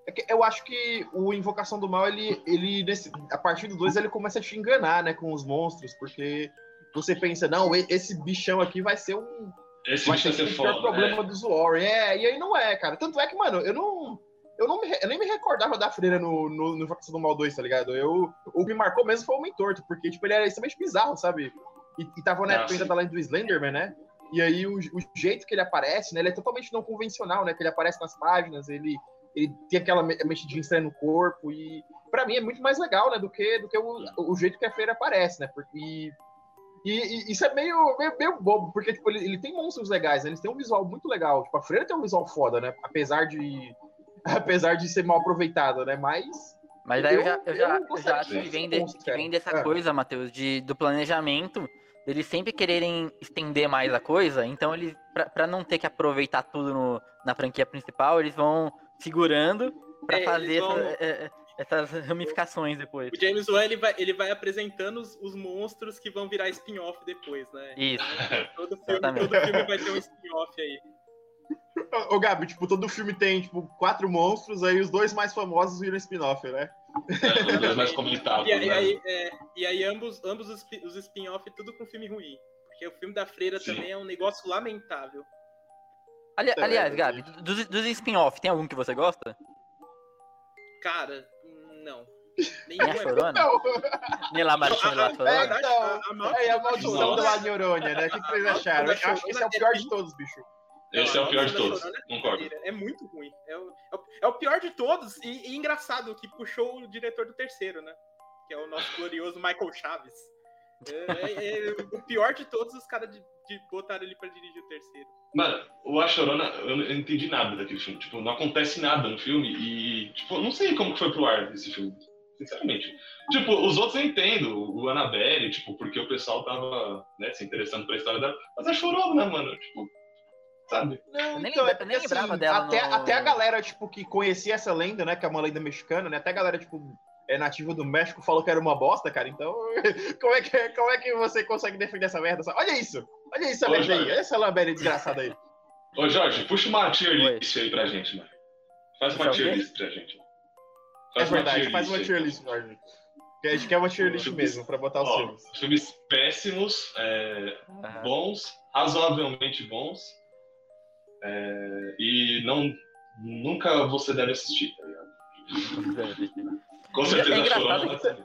É eu acho que o Invocação do Mal, ele, ele nesse, a partir do 2, ele começa a te enganar, né, com os monstros, porque você pensa, não, esse bichão aqui vai ser um. Esse Vai ser ser o pior foda. problema né? dos Warren. É, e aí não é, cara. Tanto é que, mano, eu não. Eu, não me, eu nem me recordava da freira no, no, no Invocação do Mal 2, tá ligado? Eu, o que me marcou mesmo foi o Homem Torto, porque, tipo, ele era extremamente bizarro, sabe? E, e tava na época ainda da lenda do Slenderman, né? E aí o, o jeito que ele aparece, né? Ele é totalmente não convencional, né? Que ele aparece nas páginas, ele, ele tem aquela me- mexidinha estranha no corpo e pra mim é muito mais legal, né? Do que, do que o, o jeito que a feira aparece, né? Porque e, e isso é meio, meio, meio bobo, porque tipo, ele, ele tem monstros legais, né? eles têm um visual muito legal. Tipo, a freira tem um visual foda, né? Apesar de <laughs> apesar de ser mal aproveitado, né? Mas Mas aí eu, Eu- já, eu, já, eu já acho que vem, de- monstro, que vem dessa É. coisa, Matheus, de, do planejamento, deles sempre quererem estender mais a coisa, então eles, pra, pra não ter que aproveitar tudo no- na franquia principal, eles vão segurando pra É, fazer vão- essa- é, é, essas ramificações depois. O James Wan ele vai, ele vai apresentando os, os monstros que vão virar spin-off depois, né? Isso. Todo filme, todo filme vai ter um spin-off aí. Ô, Gabi, tipo, todo filme tem, tipo, quatro monstros, aí os dois mais famosos viram spin-off, né? É, os dois mais comentados. E aí, né? aí, é, e aí ambos, ambos os, os spin-off tudo com filme ruim. Porque o filme da Freira Sim. também é um negócio lamentável. Ali- Puta aliás, Gabi, dos, dos spin-off, tem algum que você gosta? Cara, não. Nem a Nenhum é Chorona? Não, Nem lá Martinho lá é, Chorona? então, a- maior- é a maldição La Neurônia, né? O que, que vocês acharam? Eu acho que esse é o pior de todos, bicho. Esse é o pior de todos. É Concordo. É muito ruim. É o, é o- é o pior de todos e, e engraçado que puxou o diretor do terceiro, né? Que é o nosso glorioso Michael Chaves. É, é- é o pior de todos os caras de, de botaram ele pra dirigir o terceiro. Mano, o A Chorona, eu não entendi nada daquele filme. Tipo, não acontece nada no filme e, tipo, eu não sei como que foi pro ar esse filme. Sinceramente. Tipo, os outros eu entendo. O Annabelle, tipo, porque o pessoal tava, né, se interessando pela história dela. Mas a Chorona, mano, tipo, sabe? Não, Eu nem então, lembra- é nem porque, lembrava assim, dela até, no- até a galera, tipo, que conhecia essa lenda, né? Que é uma lenda mexicana, né? Até a galera, tipo, é nativa do México, falou que era uma bosta, cara. Então, <laughs> como é que, como é que você consegue defender essa merda? Olha isso! Olha isso, merda aí! Olha essa lambeira desgraçada aí. Ô, Jorge, puxa uma tier list aí pra gente, mano. Faz uma tier list pra gente. É verdade, faz uma tier list, Jorge. A gente quer uma tier list mesmo, pra botar os Ó, filmes. filmes péssimos, é, bons, razoavelmente bons. é, e não, nunca você deve assistir, tá ligado? Com É certeza a engraçado Chorona que-.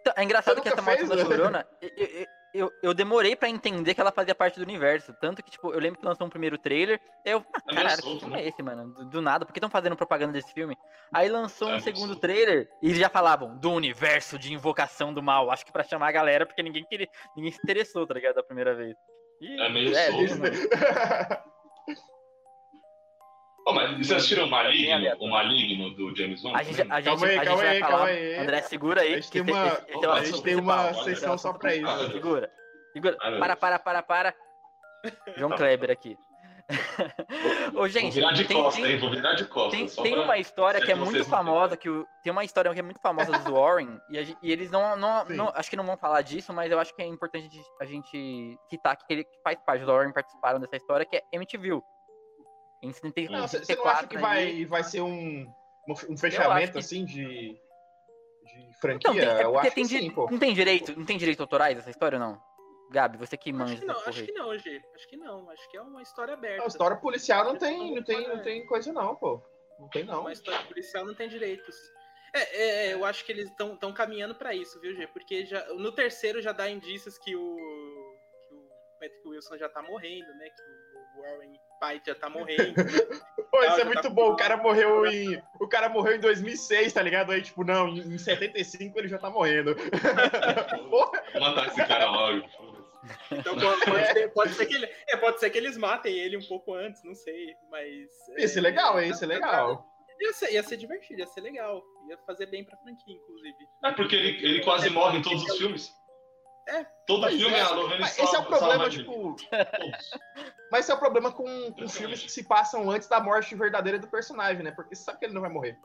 Então, é engraçado que essa maldição da fez, né? Chorona, eu, eu, eu, eu demorei pra entender que ela fazia parte do universo. Tanto que, tipo, eu lembro que lançou um primeiro trailer, eu, ah, É caralho, que filme né? é esse, mano? Do, do nada, por que estão fazendo propaganda desse filme? Aí lançou É um segundo solto. trailer e eles já falavam do universo de invocação do mal. Acho que pra chamar a galera, porque ninguém queria, ninguém se interessou, tá ligado? Da primeira vez. E, É meio solto, <laughs> mas vocês assistiram o Maligno, o Maligno do James Wan? A gente, a gente, Calma aí, a gente calma vai aí, falar. calma aí. André, segura aí. A gente tem uma- esse- esse é o a gente tem uma sessão só pra isso. Ah, Segura. Segura. Ah, Para, para, para, para. João Kleber aqui. <laughs> Ô, Vou gente, virar de tem, costa, tem- hein? Vou virar de costa. tem- tem uma história que é muito famosa, que o- tem uma história que é muito famosa dos Warren, e, a e eles não, não, não- acho que não vão falar disso, mas eu acho que é importante a gente- a gente citar que ele que faz parte, os Warren participaram dessa história, que é MTV. Em 70 Não, você em você não acha 74 que vai, vai ser um, um fechamento, que- assim, de, de franquia? Então, tem, é eu acho tem, que sim, pô. não tem direito, não tem direito autorais essa história ou não? Gabi, você que manja Acho que não, acho que não, G. Acho que não. Acho que é uma história aberta. A história policial não tem, não tem, não tem coisa não, pô. Não tem não. Uma história policial não tem direitos. É, é, eu acho que eles estão caminhando pra isso, viu, G? Porque já, no terceiro já dá indícios que o, que o Patrick Wilson já tá morrendo, né? Que o Warren pai já tá morrendo. <laughs> Pô, isso é já muito tá bom. O cara morreu em. O cara morreu em 2006, tá ligado? Aí, tipo, não, em em 75 ele já tá morrendo. <laughs> Matar esse cara logo. Então pode, pode ser, pode ser que ele, é, pode ser que eles matem ele um pouco antes, não sei. Mas. Isso é legal, hein? Isso é legal. Ia ser, ia ser divertido, ia ser legal. Ia fazer bem pra franquia, inclusive. É porque ele, ele quase morre em todos os filmes. É. Todo filme é, a Lorraine Mas salva- esse é o problema, tipo. Mas esse é o problema com, com filmes que se passam antes da morte verdadeira do personagem, né? Porque você sabe que ele não vai morrer.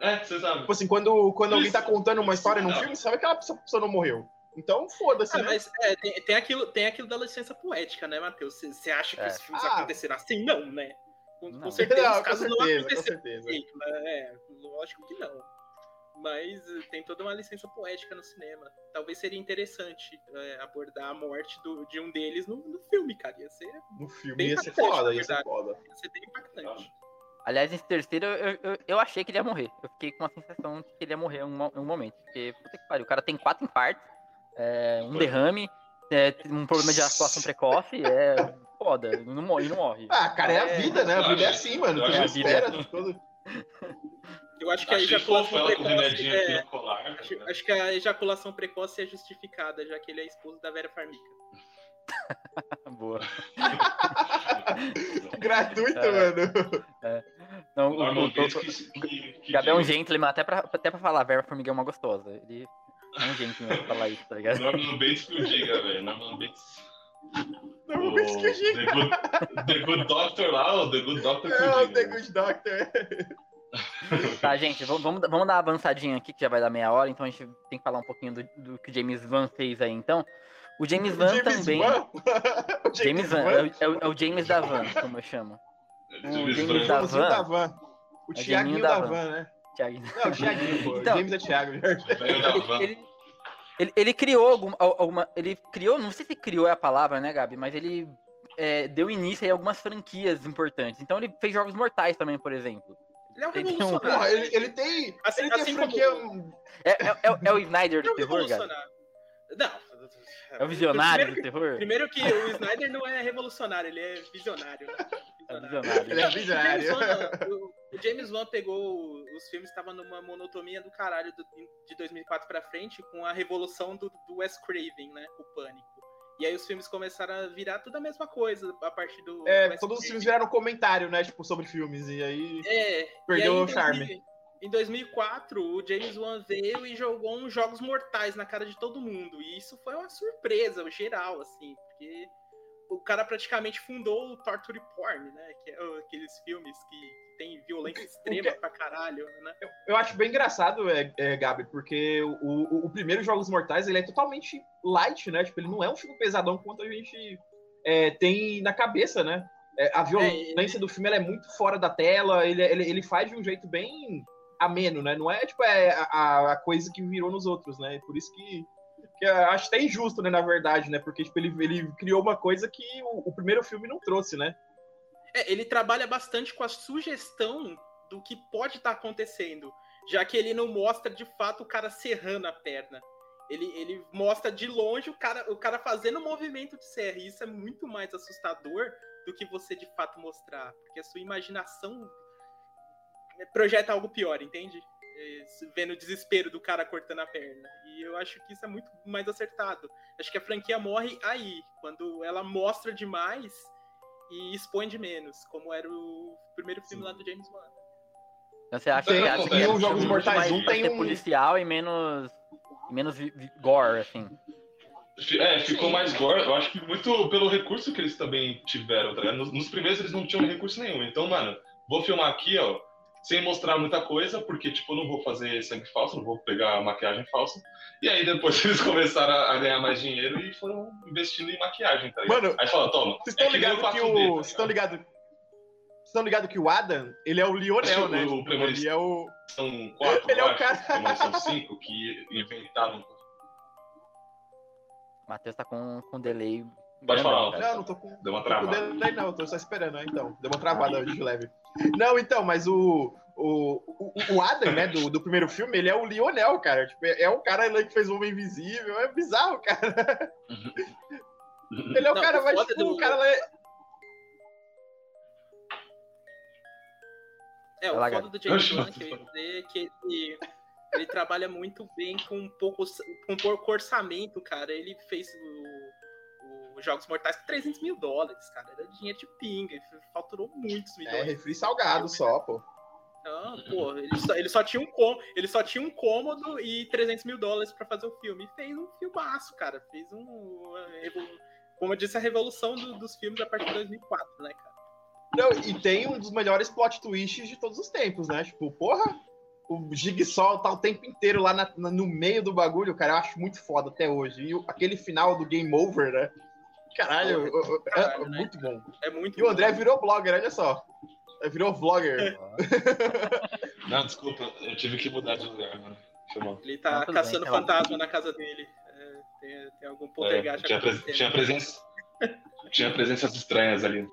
É, você sabe. Tipo assim, quando, quando alguém tá contando uma história num filme, você sabe que aquela pessoa, não morreu. Então, foda-se, Ah, né? mas é, tem, tem, aquilo, tem aquilo da licença poética, né, Matheus? Você acha que É. os filmes Ah. aconteceram assim? Não, né? Com, com Não. certeza Não, os com casos não certeza, com certeza. jeito, né? É, lógico que não. Mas eh, tem toda uma licença poética no cinema. Talvez seria interessante é, abordar a morte do- de um deles no, no filme, cara. Ia ser, No filme Bem ia ser impactante, foda, ia ser foda. ia ser bem impactante. Aliás, nesse terceiro eu, eu, eu achei que ele ia morrer. Eu fiquei com a sensação de que ele ia morrer em um, um momento. Porque, puta que pariu, o cara tem quatro infartos, é, um derrame, é, um problema de atuação precoce, é foda, não morre, não morre. Ah, cara, é a É, vida, né? A vida é assim, mano. Tu não espera. é todo- Eu acho que a Achei ejaculação o precoce. É, colar. acho, ligado? acho que a ejaculação precoce é justificada, já que ele é esposo da Vera Farmiga. <laughs> Boa. <laughs> Gratuito, É. mano. Não, O o, Norman o, Bates o, que, que, <laughs> que o Gabi é um diga. gentleman, até pra, até pra falar, a Vera Formiga é uma gostosa. Ele é um gentleman pra falar isso, tá ligado? Norman Bates que o diga, velho. Norman Bates. Não vou O esquecer. The Good, The Good Doctor lá, o The Good Doctor que É, o o The diga. Good Doctor. Tá, gente, vamos, vamos, vamos dar uma avançadinha aqui, que já vai dar meia hora, então a gente tem que falar um pouquinho do, do que o James Van fez aí, então. O James Van James também. Wan? <laughs> <laughs> O James Van, é, o- é o, é o James da Van, como eu chamo. James James Van. da O Van. da Van. O É Tiaguinho Jaminho da da Van, né? Thiago. Não, o Tiaguinho, pô. Então- James é Thiago. Van. Ele, ele, ele criou alguma, alguma. Ele criou, não sei se criou é a palavra, né, Gabi? Mas ele é, deu início a algumas franquias importantes. Então ele fez Jogos Mortais também, por exemplo. Ele é um Ele tem um- revolucionário. Porra, ele, ele tem. Assim- ele tem assim franquia. É, é- é o- é o Snyder Ele é do terror, cara? revolucionário. Não. É o visionário Primeiro do terror? primeiro que o Snyder não é revolucionário, ele é visionário. Né? É Visionário. visionário. Ele é O James visionário. O- James Wan pegou os filmes estavam numa monotonia do caralho do- de 2004 pra frente com a revolução do, do Wes Craven, né? O Pânico. E aí os filmes começaram a virar tudo a mesma coisa a partir do. É, todos os filmes viraram comentário, né? Tipo, sobre filmes. E aí. É, Perdeu aí, o charme. 2000 Em 2004, o James Wan veio e jogou uns jogos mortais na cara de todo mundo. E isso foi uma surpresa, geral, assim, porque o cara praticamente fundou o Torture Porn, né? Que é aqueles filmes que tem violência extrema pra caralho, né? Eu acho bem engraçado, é, é, Gabi, porque o, o, o primeiro Jogos Mortais ele é totalmente light, né? Tipo, ele não é um filme pesadão quanto a gente é, tem na cabeça, né? É, a violência do filme é muito fora da tela, ele, ele, ele faz de um jeito bem ameno, né? Não é tipo é, a, a coisa que virou nos outros, né? Por isso que, que acho até injusto, né? Na verdade, né? Porque tipo, ele, ele criou uma coisa que o, o primeiro filme não trouxe, né? É, ele trabalha bastante com a sugestão do que pode estar acontecendo, já que ele não mostra de fato o cara serrando a perna. Ele, ele mostra de longe o cara, o cara fazendo o movimento de serra. E isso é muito mais assustador do que você de fato mostrar. Porque a sua imaginação projeta algo pior, entende? É, Vendo o desespero do cara cortando a perna. E eu acho que isso é muito mais acertado. Acho que a franquia morre aí, quando ela mostra demais e expõe de menos, como era o primeiro filme lá do James Wan. Então você acha Tem- que acha que é o um Jogos filme Mortais mais um, pra tem ser um- policial e menos, e menos gore, assim. É, ficou mais gore. Eu acho que muito pelo recurso que eles também tiveram, tá ligado? Nos, nos primeiros eles não tinham recurso nenhum. Então, mano, vou filmar aqui, ó, sem mostrar muita coisa, porque, tipo, eu não vou fazer sangue falso, não vou pegar maquiagem falsa. E aí depois <laughs> eles começaram a, ganhar mais dinheiro e foram investindo em maquiagem, tá ligado? Mano, aí fala, toma. Vocês estão é que ligados que 4D, o. tá Vocês estão ligado? ligados. Vocês estão ligados que o Adam, ele é o Lionel, que né? o Tipo, ele é o. São quatro, <laughs> Ele é o cara- são cinco que inventaram. O Matheus tá com, com delay. Pode grandão, falar. Não, não tô com. Deu uma travada. delay, não, tô só esperando, né? Então. Deu uma travada de leve. Não, então, mas o. O, o, o Adam, né, do, do primeiro filme, ele é o Lionel, cara. Tipo, é, é o cara que fez o Homem Invisível. É bizarro, cara. Ele é o Não, cara mais. foda Tipo, do- o cara lá é- É, o lá, foda do James Wan, que eu ia dizer, é que ele, ele trabalha muito bem com pouco, com pouco orçamento, cara. Ele fez o Jogos Mortais por 300 mil dólares, cara. Era dinheiro de pinga, faturou muitos É, milhões. refri salgado só, pô. Então, pô, ele só, ele, só tinha um com, ele só tinha um cômodo e 300 mil dólares pra fazer o filme. E fez um filmaço, cara. Fez um. Como eu disse, a revolução do- dos filmes a partir de 2004, né, cara? Não, e tem um dos melhores plot twists de todos os tempos, né? Tipo, porra, o Jigsaw tá o tempo inteiro lá na- no meio do bagulho, cara, eu acho muito foda até hoje. E aquele final do Game Over, né? Caralho, Porra, é- caralho, é né? muito bom. É muito. E o André bom. virou blogger, olha só. Virou vlogger. <laughs> Não, desculpa, eu tive que mudar de lugar, mal. Ele tá Não, caçando bem, relaxa. fantasma na casa dele. É, tem, tem algum É, poltergeist tinha, pres- tinha presença. Tinha presenças estranhas ali.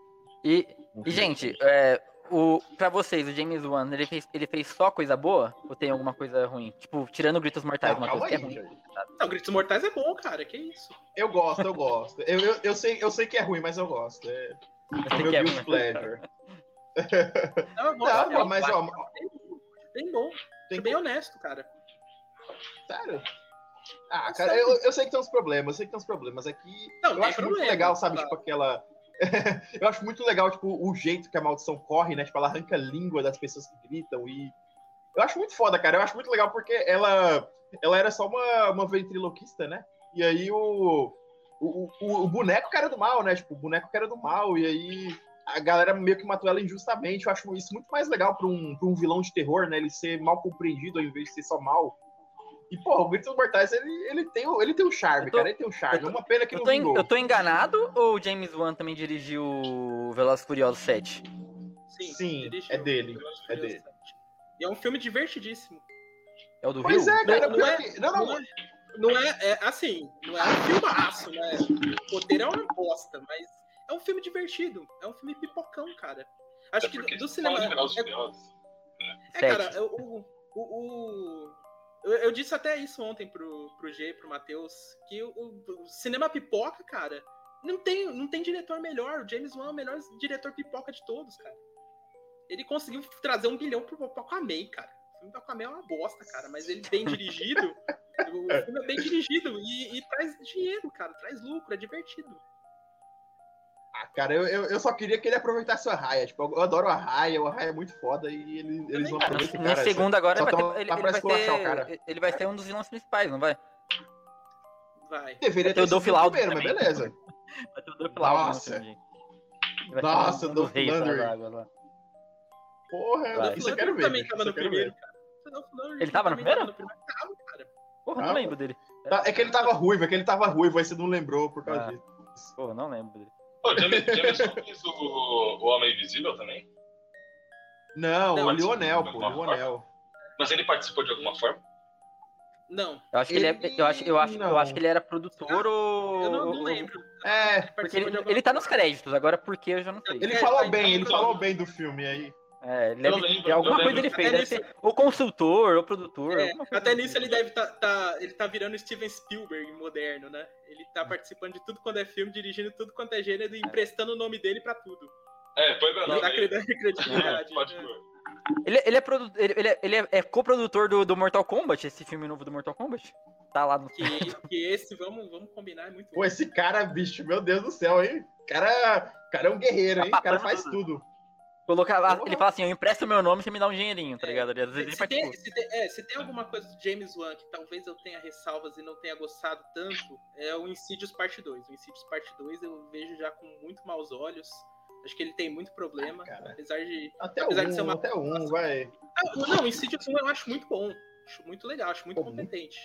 E, e, gente, é, o, pra vocês, o James Wan, ele fez, ele fez só coisa boa? Ou tem alguma coisa ruim? Tipo, tirando Gritos Mortais, Não, uma coisa que aí, é ruim. Não, Gritos Mortais é bom, cara. Que isso? Eu gosto, eu gosto. Eu, eu, eu sei, eu sei que é ruim, mas eu gosto. É, Eu é sei meu que é guilty ruim. pleasure. Não, eu <laughs> Não, gosto. pô, mas ó, Bem bom. tem Bem honesto, cara. Sério? Ah, cara, eu, eu sei que tem uns problemas, eu sei que tem uns problemas. É que Não, eu acho muito problema, legal, sabe, claro. tipo, aquela. <laughs> eu acho muito legal, tipo, o jeito que a maldição corre, né? Tipo, ela arranca a língua das pessoas que gritam e. Eu acho muito foda, cara. Eu acho muito legal porque ela, ela era só uma, uma ventriloquista, né? E aí o, o, o, o boneco cara do mal, né? Tipo, o boneco cara do mal. E aí a galera meio que matou ela injustamente. Eu acho isso muito mais legal pra um, um vilão de terror, né? Ele ser mal compreendido ao invés de ser só mal. E, pô, o Gritos Mortais, ele, ele, tem, o- ele tem o charme, tô- cara. Ele tem o charme. eu tô- É uma pena que Eu não tô, en- vingou. eu tô enganado ou o James Wan também dirigiu o Velozes e Furiosos 7? Sim, Sim, é dele, é dele. 7. E é um filme divertidíssimo. É o do Pois Rio? é, cara. Não, não é- que- não, não, Não é, não é, é assim, não é um filmaço, né? O roteiro é uma bosta, mas é um filme divertido. É um filme pipocão, cara. Acho É que do, cinema. É, Velozes. é, cara, o. o, o- eu, eu disse até isso ontem pro, pro G, pro Matheus, que o, o cinema pipoca, cara, não tem, não tem diretor melhor. O James Wan é o melhor diretor pipoca de todos, cara. Ele conseguiu trazer um bilhão pro, pro Aquaman, cara. O filme do Aquaman é uma bosta, cara, mas ele bem dirigido. <laughs> o filme é bem dirigido e, e traz dinheiro, cara, traz lucro, é divertido. Ah, cara, eu, eu, eu só queria que ele aproveitasse o Arraia. Tipo, eu adoro o Arraia, o Arraia é muito foda e ele, eles Também, cara. aproveitam, No cara. segundo agora só vai ter, ele, ele vai o cara. ter, ele vai ser um dos vilões principais, não vai? Vai. Deveria o ter Dolph o Lundgren primeiro, mas também. beleza. <laughs> Vai ter o Dolph no Nossa. Ele Nossa, um dos Dolph lá. Porra, Vai. isso eu quero ver. também bicho, tava no primeiro, cara. Dolph Ele tava no também primeiro? Tava, cara. Porra, não lembro dele. Tá, É que ele tava ruivo, é que ele tava ruivo, aí você não lembrou por causa Ah. disso. Porra, não lembro dele. Pô, James, James Wan fez o, o Homem Invisível também? Não, Não, o Lionel, pô, alguma Lionel. Mas ele participou de alguma forma? Não, Eu acho que ele, é, eu acho, eu acho, eu Não. acho que ele era produtor ou. eu não, não lembro. É, Porque ele, ele tá nos créditos, agora por que eu já não sei. ele É, falou tá, bem, ele então- falou bem do filme aí. É, ele Eu deve, lembro, alguma eu coisa ele fez, ser ou consultor, ou produtor. É, até assim. nisso ele deve tá, tá- ele tá virando Steven Spielberg moderno, né? Ele tá participando de tudo quanto é filme, dirigindo tudo quanto é gênero e emprestando o nome dele pra tudo. É, põe meu Ele nome dá credibilidade. Pode né? Ele, ele é, produ- ele, ele é, ele é- é coprodutor do, do Mortal Kombat, esse filme novo do Mortal Kombat. Tá lá no. Que, <laughs> que esse, vamos, vamos combinar, é muito Pô, esse cara, bicho, meu Deus do céu, hein? Cara, cara é um guerreiro, hein? O cara faz <laughs> Tudo. Colocar lá, Porra. ele fala assim: eu empresto meu nome, você me dá um dinheirinho, tá ligado? Ele, às vezes ele Se tem, participa. se, tem, é, se tem alguma coisa do James Wan que talvez eu tenha ressalvas e não tenha gostado tanto, é o Insidious Parte 2. O Insidious Parte 2 eu vejo já com muito maus olhos. Acho que ele tem muito problema, Ah, apesar de. Até Apesar de ser um, uma- até um, vai. Ah, não, o Insidious 1 eu acho muito bom. Acho muito legal, acho muito Pô, competente.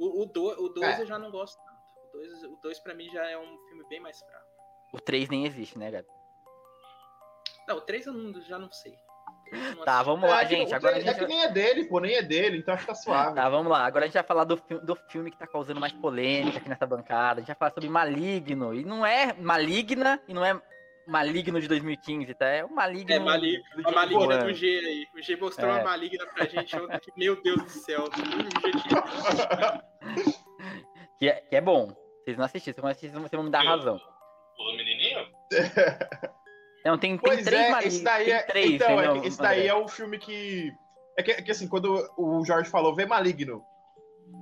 O 2 o dois É. eu já não gosto tanto. O 2 o dois pra mim já é um filme bem mais fraco. O 3 nem existe, né, Gabi? Não, o 3 eu não- já não sei. Três eu não Tá, vamos lá, É que- gente. o Agora a três- É gente. que nem é dele, pô, nem é dele, então acho que tá suave. Tá, vamos lá. Agora a gente vai falar do, do filme que tá causando mais polêmica aqui nessa bancada. A gente vai falar sobre Maligno. E não é Maligna e não é Maligno de 2015, tá? É o Maligno. É, Mali- do A maligna do G aí. O G mostrou É. uma maligna pra gente ontem. que, Meu Deus do céu. <laughs> Que é, que é bom. Vocês não assistiram, vocês vão assistir, vocês vão me dar razão. O menininho? <laughs> Não, tem, tem três é, Malignos. esse daí é. três, então, é esse daí é o filme que. É que, é que, assim, quando o Jorge falou, vê Maligno.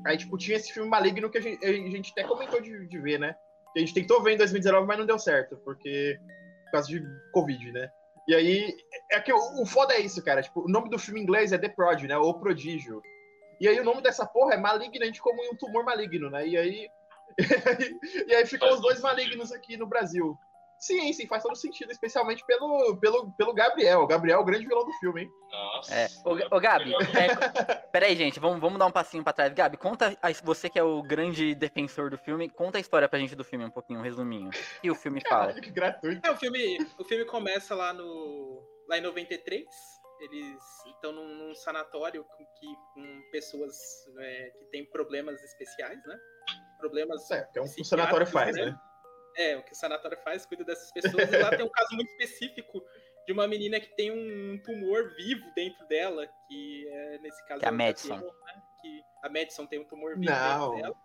Aí, tipo, tinha esse filme Maligno que a gente, a gente até comentou de, de ver, né? Que a gente tentou ver em 2019, mas não deu certo, porque. Por causa de Covid, né? E aí. É que o, o foda é isso, cara. Tipo, o nome do filme em inglês é The Prod, né? O Prodígio. E aí o nome dessa porra é malignante como um tumor maligno, né? E aí. <laughs> e aí ficou Faz os dois malignos aqui no Brasil. Sim, sim, faz todo sentido, especialmente pelo, pelo, pelo Gabriel. O Gabriel é o grande vilão do filme, hein? Nossa. É. Ô, ô, Gabi, é, peraí, gente, vamos, vamos dar um passinho pra trás. Gabi, conta, a- você que é o grande defensor do filme, conta a história pra gente do filme um pouquinho, um resuminho. O que o filme fala? Caralho, que gratuito. É, o filme, o filme começa lá no. lá em 93. Eles estão num, num sanatório com, que, com pessoas é, que têm problemas especiais, né? Problemas. É, que é um que o psiquiátricos, sanatório faz, né? É, o que o sanatório faz, cuida dessas pessoas. E lá tem um caso muito específico de uma menina que tem um tumor vivo dentro dela, que é, nesse caso Que é a Madison. Né? Que a Madison tem um tumor vivo Não. dentro dela.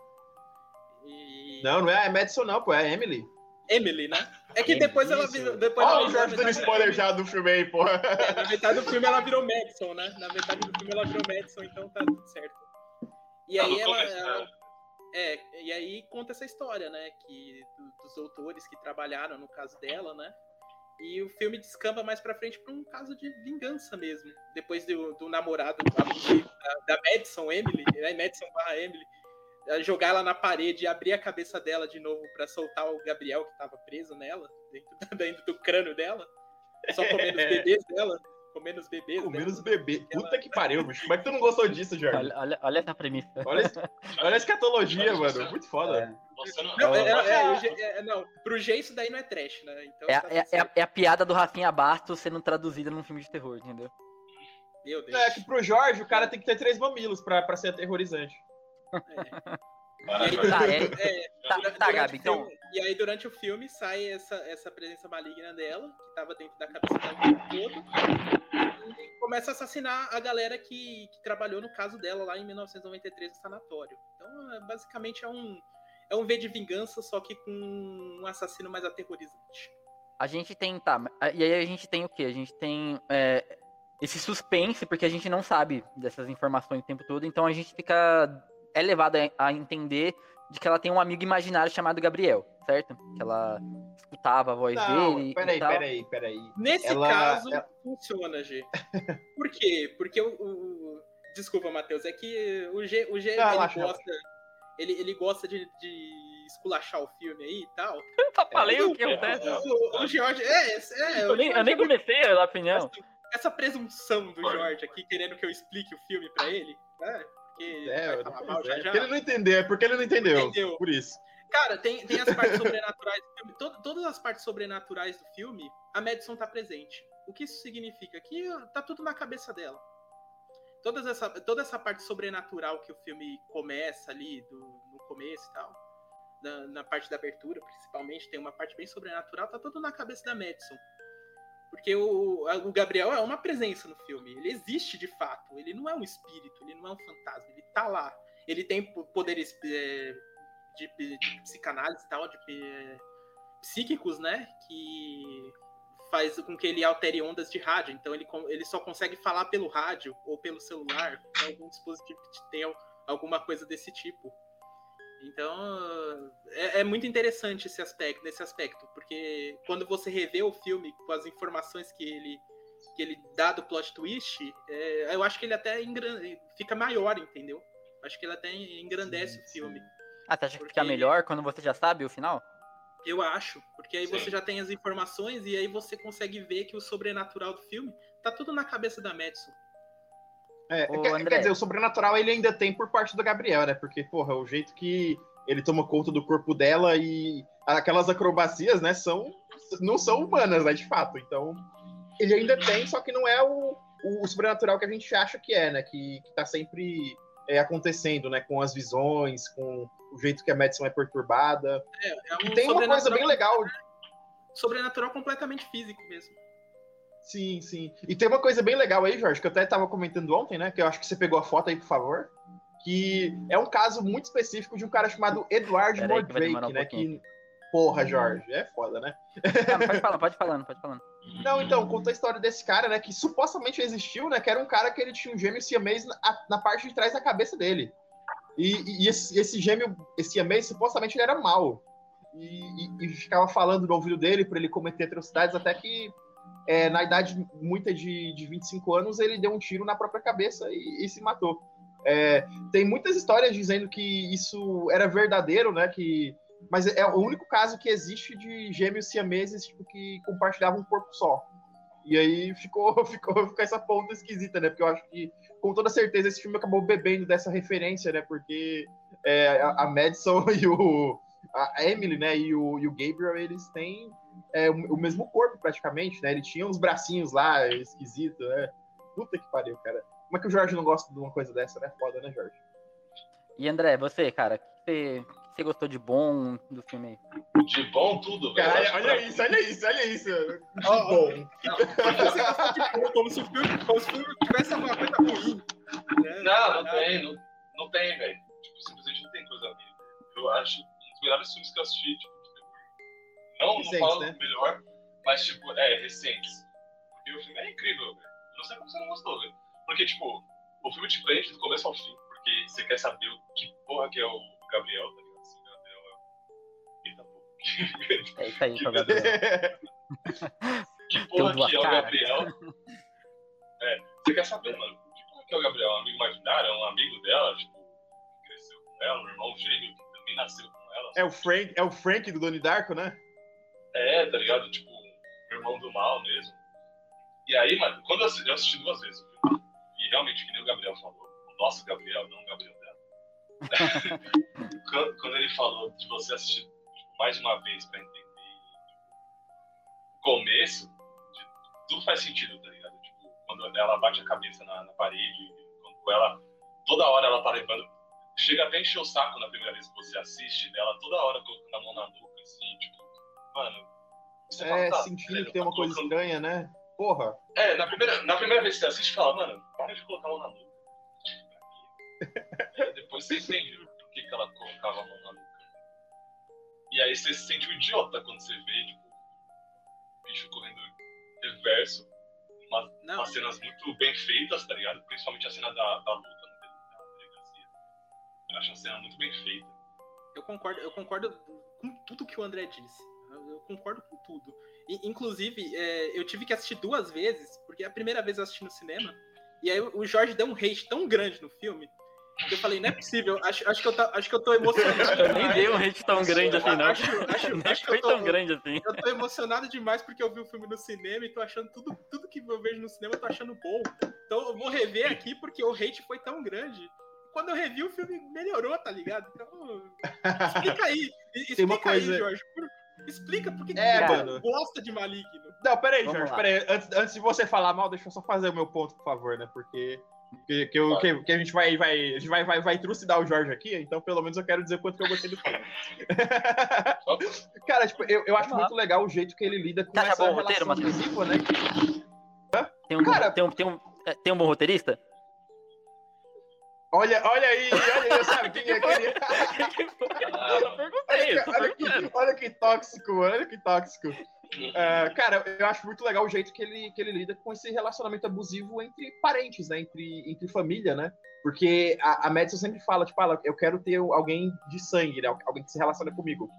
E... Não, não é a Madison, não, pô, é a Emily. Emily, né? É que Emily, depois ela virou. Depois Olha ela o Jorge dando spoiler já do filme aí, porra. É, na metade do filme ela virou Madison, né? Na metade do filme ela virou Madison, então tá tudo certo. E Ah, aí ela. começo, ela- né? É, e aí conta essa história, né? Que do- dos doutores que trabalharam no caso dela, né? E o filme descamba mais pra frente pra um caso de vingança mesmo. Depois do, do namorado da, da Madison, Emily, né? Madison barra Emily, jogar ela na parede e abrir a cabeça dela de novo pra soltar o Gabriel que tava preso nela, dentro, <laughs> dentro do crânio dela. Só comendo os bebês dela. Comendo os bebês Com dela. menos bebê. Puta que pariu, bicho. Como é que tu não gostou disso, Jorge? Olha, olha, olha essa premissa. Olha, esse- olha a escatologia, mano. Muito foda. Você não. Não, é, é, é, o G- é, não, pro G isso daí não é trash, né? Então, É, a- tá é, é, a, certo. é a piada do Rafinha Bastos sendo traduzida num filme de terror, entendeu? Meu Deus. É que pro Jorge, o cara tem que ter três mamilos pra, pra ser aterrorizante. É. Tá, é, é, tá, tá, Gabi, então, filme- E aí, durante o filme, sai essa, essa presença maligna dela, que tava dentro da cabeça dela todo, e começa a assassinar a galera que, que trabalhou no caso dela lá em 1993 no sanatório. Então, é, basicamente, é um, é um V de vingança, só que com um assassino mais aterrorizante. A gente tem, tá, e aí a gente tem o quê? A gente tem é, esse suspense, porque a gente não sabe dessas informações o tempo todo, então a gente fica, é levado a, a entender de que ela tem um amigo imaginário chamado Gabriel, certo? Que ela escutava a voz Não, dele. peraí, e tal. peraí, peraí. Nesse Ela- caso, ela- funciona, G. Por quê? Porque o. o- Desculpa, Matheus, é que o G, o G Não, ele, gosta, ele, ele gosta de, de esculachar o filme aí e tal. Eu <laughs> só falei o que É, acontece. O, o George. É, é, Eu nem, eu nem é comecei a opinião. Essa presunção do George aqui, querendo que eu explique o filme pra ele, né? Porque É, vai falar mal já é, já. porque ele não entendeu, é porque ele não entendeu. Entendeu. Por isso. Cara, tem, tem as partes sobrenaturais do filme. to- todas as partes sobrenaturais do filme, a Madison tá presente. O que isso significa? Que tá tudo na cabeça dela. Todas essa, toda essa parte sobrenatural que o filme começa ali, do, no começo e tal, na, na parte da abertura, principalmente, tem uma parte bem sobrenatural, tá tudo na cabeça da Madison. Porque o, o Gabriel é uma presença no filme. Ele existe de fato. Ele não é um espírito, ele não é um fantasma. Ele tá lá. Ele tem po- poderes é, de, de psicanálise e tal, de psíquicos, né? Que faz com que ele altere ondas de rádio. Então ele, ele só consegue falar pelo rádio ou pelo celular, algum dispositivo que tenha alguma coisa desse tipo. Então é, é muito interessante esse aspecto, nesse aspecto, porque quando você revê o filme com as informações que ele que ele dá do plot twist, é, eu acho que ele até fica maior, entendeu? Acho que ele até engrandece Sim, o filme. Ah, você acha que Porque- fica melhor quando você já sabe o final? Eu acho, porque aí Sim. você já tem as informações e aí você consegue ver que o sobrenatural do filme tá tudo na cabeça da Madison. É, Ô, quer, André. quer dizer, o sobrenatural ele ainda tem por parte do Gabriel, né? Porque, porra, o jeito que ele toma conta do corpo dela e aquelas acrobacias, né, são não são humanas, né, de fato. Então, ele ainda tem, só que não é o, o sobrenatural que a gente acha que é, né? Que, que tá sempre é, acontecendo, né? Com as visões, com o jeito que a Madison é perturbada. É, é um E tem uma coisa bem legal Sobrenatural completamente físico mesmo. Sim, sim. E tem uma coisa bem legal aí, Jorge, que eu até estava comentando ontem, né? Que eu acho que você pegou a foto aí, por favor. Que é um caso muito específico de um cara chamado Edward Mordrake, um né? pouquinho. Que. Porra, Jorge, é foda, né? Ah, pode <laughs> falar, pode falando, pode falando. Não, então, conta a história desse cara, né? Que supostamente existiu, né? Que era um cara que ele tinha um gêmeo siamês na, na parte de trás da cabeça dele. E, e esse, esse gêmeo, esse siamês, supostamente ele era mau. E, e- e ficava falando no ouvido dele para ele cometer atrocidades, até que é, na idade muita de, de 25 anos ele deu um tiro na própria cabeça e, e se matou. É, tem muitas histórias dizendo que isso era verdadeiro, né? Que, mas é o único caso que existe de gêmeos siameses tipo, que compartilhavam um corpo só. E aí ficou, <laughs> ficou, ficou essa ponta esquisita, né? Porque eu acho que, com toda certeza, esse filme acabou bebendo dessa referência, né? Porque é, a, a Madison <laughs> e o. A Emily, né? E o, e o Gabriel, eles têm é, o, mesmo corpo, praticamente, né? Ele tinha uns bracinhos lá, esquisito, né? Puta que pariu, cara. Como é que o Jorge não gosta de uma coisa dessa, né? Foda, né, Jorge? E André, você, cara, você, você gostou de bom do filme aí? De bom tudo, velho. Olha pra- isso, olha isso, olha isso. Ó, ó. bom. Você gosta de filme como se o filme, como se o filme tivesse alguma coisa ruim. né? Não, não tem, não, não tem, velho. Tipo, simplesmente não tem coisa ruim. Eu acho um dos melhores filmes que eu assisti, tipo, de. Não, não Recentes, falo né? do melhor, mas, tipo, é, recentes. Porque o filme é incrível, velho. Eu Não sei como você não gostou, velho. Porque, tipo, o filme te prende do começo ao fim, porque você quer saber o que porra que é o Gabriel, tá É isso aí, seu Gabriel. Que porra que é o. Gabriel? É, você quer saber, mano, que porra que é o Gabriel? Um amigo imaginário? É um amigo dela, tipo, que cresceu com ela, um irmão gêmeo que também nasceu com ela. É o Frank, é o Frank do Donnie Darko, né? É, tá ligado? Tipo, um irmão do mal mesmo. E aí, mano, quando eu assisti, eu assisti duas vezes o filme, e realmente, que nem o Gabriel falou, o nosso Gabriel, não o Gabriel dela. quando, <laughs> quando ele falou de você assistir mais uma vez pra entender o começo, tudo faz sentido, tá ligado? Tipo, quando ela bate a cabeça na, na parede, quando ela, toda hora ela tá levando, chega até a encher o saco na primeira vez que você assiste dela, toda hora colocando a mão na nuca, assim, tipo, mano. Você É, fala, tá, sentindo que tem uma tá coisa colocando- estranha, né? Porra. É, na primeira, na primeira vez que você assiste, fala, mano, para de colocar a mão na nuca. <laughs> Depois você entende por que, que ela colocava a mão na nuca. E aí você se sente um idiota quando você vê, tipo, o bicho correndo reverso. Uma, umas cenas muito bem feitas, tá ligado? Principalmente a cena da, da luta na delegacia. Eu acho uma cena muito bem feita. eu concordo, eu concordo com tudo que o André disse. Eu, concordo com tudo. E, inclusive, é, eu tive que assistir duas vezes, porque a primeira vez eu assisti no cinema, e aí o Jorge deu um hate tão grande no filme, eu falei, não é possível, acho, acho, que, eu tá- acho que eu tô emocionado. Eu <laughs> nem dei um hate tão grande assim, não. Acho, acho, Nem acho que foi eu tô, tão grande assim. eu tô emocionado demais porque eu vi o filme no cinema e tô achando tudo, tudo que eu vejo no cinema, eu tô achando bom. Então eu vou rever aqui porque o hate foi tão grande. Quando eu revi, o filme melhorou, tá ligado? Então, explica aí. e- Tem uma Explica aí, coisa- Jorge. por- Explica por que É, mano. gosta de Maligno. Não, peraí, Vamos Jorge, lá. peraí. Antes, antes de você falar mal, deixa eu só fazer o meu ponto, por favor, né? Porque. Que, que, eu- que- que a gente vai, vai, a gente vai, vai, vai trucidar o Jorge aqui, então pelo menos eu quero dizer quanto que eu gostei do filme. <laughs> Cara, tipo, eu, eu acho muito legal o jeito que ele lida com Tá, tá essa bom roteiro, relação abusiva, né? Tem um, Cara- tem um, tem um, é, tem um bom roteirista? Olha, olha aí, olha aí, sabe? Quem é aquele... <laughs> eu só perguntei, eu só olha, que, olha que tóxico, mano, olha que tóxico. É, cara, eu acho muito legal o jeito que ele, que ele lida com esse relacionamento abusivo entre parentes, né? Entre, entre família, né? Porque a, a Madison sempre fala, tipo, ah, eu quero ter alguém de sangue, né? Alguém que se relaciona comigo.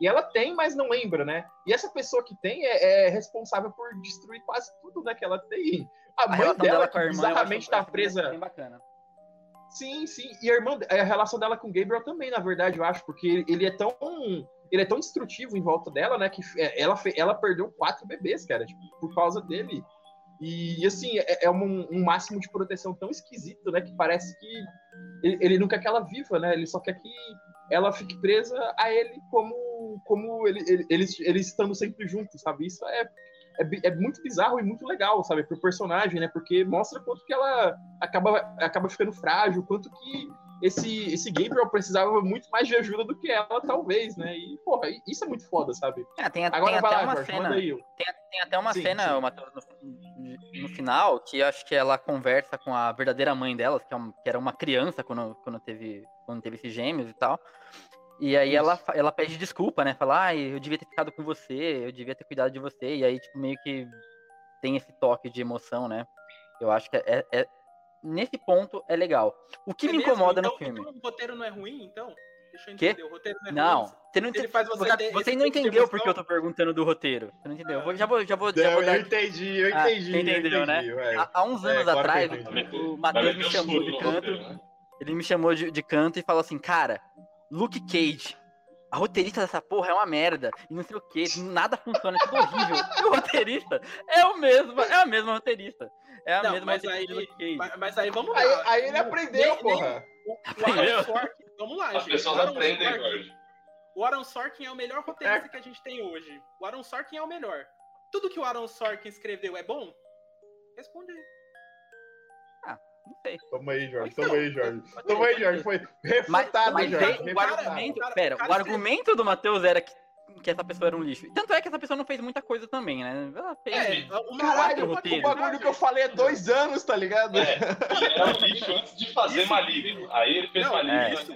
E ela tem, mas não lembra, né? E essa pessoa que tem é, é responsável por destruir quase tudo, né? Que ela tem. A, A mãe dela, dela que com a irmã, bizarramente acho, tá presa. Sim, sim. E a irmã, a relação dela com o Gabriel também, na verdade, eu acho, porque ele é tão ele é tão destrutivo em volta dela, né, que é, ela ela perdeu quatro bebês, cara, tipo, por causa dele. E assim, é, é um, um máximo de proteção tão esquisito, né, que parece que ele, ele não quer que ela viva, né? Ele só quer que ela fique presa a ele como como ele, ele- eles eles estando sempre juntos, sabe? Isso é é, é muito bizarro e muito legal, sabe, pro personagem, né? Porque mostra quanto que ela acaba, acaba ficando frágil, quanto que esse, esse Gabriel precisava muito mais de ajuda do que ela, talvez, né? E, porra, isso é muito foda, sabe? É, tem, a- Agora tem vai até lá, uma Jorge, cena. Tem, tem até uma Sim, cena, sim. Matheus, no, no final, que acho que ela conversa com a verdadeira mãe delas, que, é um- que era uma criança quando, quando, teve, quando teve esses gêmeos e tal. E aí ela, ela pede desculpa, né? Fala, ai, eu devia ter ficado com você, eu devia ter cuidado de você. E aí, tipo, meio que tem esse toque de emoção, né? Eu acho que é, é- nesse ponto é legal. O que É me mesmo? incomoda então, no filme. Então o roteiro não é ruim, então? Deixa eu entender. O roteiro não é Não, ruim. você não, faz você você, esse não tipo de entendeu porque eu tô perguntando do roteiro. Você não entendeu? Eu vou- já vou, já vou, já vou dar eu entendi, eu Ah, entendi. eu entendeu, né? entendi, ué. Há, há uns É, anos claro que eu atrás, o Matheus me chamou de no canto. roteiro, né? Ele me chamou de, de canto e falou assim, cara, Luke Cage, a roteirista dessa porra é uma merda. E não sei o que, nada funciona, é tudo horrível. E o roteirista é o mesmo, é a mesma roteirista. É a Não, mesma mas aí-. Mas, mas aí vamos lá. Aí, aí ele aprendeu, Nem- porra. O, o Aprendeu? Aaron Sorkin, vamos lá, As gente. pessoas O Aaron aprendem, Sorkin- Jorge. O Aaron Sorkin é o melhor roteirista que a gente tem hoje. O Aaron Sorkin é o melhor. Tudo que o Aaron Sorkin escreveu é bom? Responde aí. Não sei. Toma aí, Jorge, Então, toma aí, Jorge. Toma aí, Jorge. Foi Mas, refutado, mas Jorge. aí, o o refutado. argumento, cara- pera, o cara o argumento do Matheus era que, que essa pessoa era um lixo. Tanto é que essa pessoa não fez muita coisa também, né? Ela fez. É, Caralho, o bagulho que eu falei há dois anos, tá ligado? É, ele era um lixo antes de fazer Isso- maligno. Aí ele fez Não, maligno. É. isso,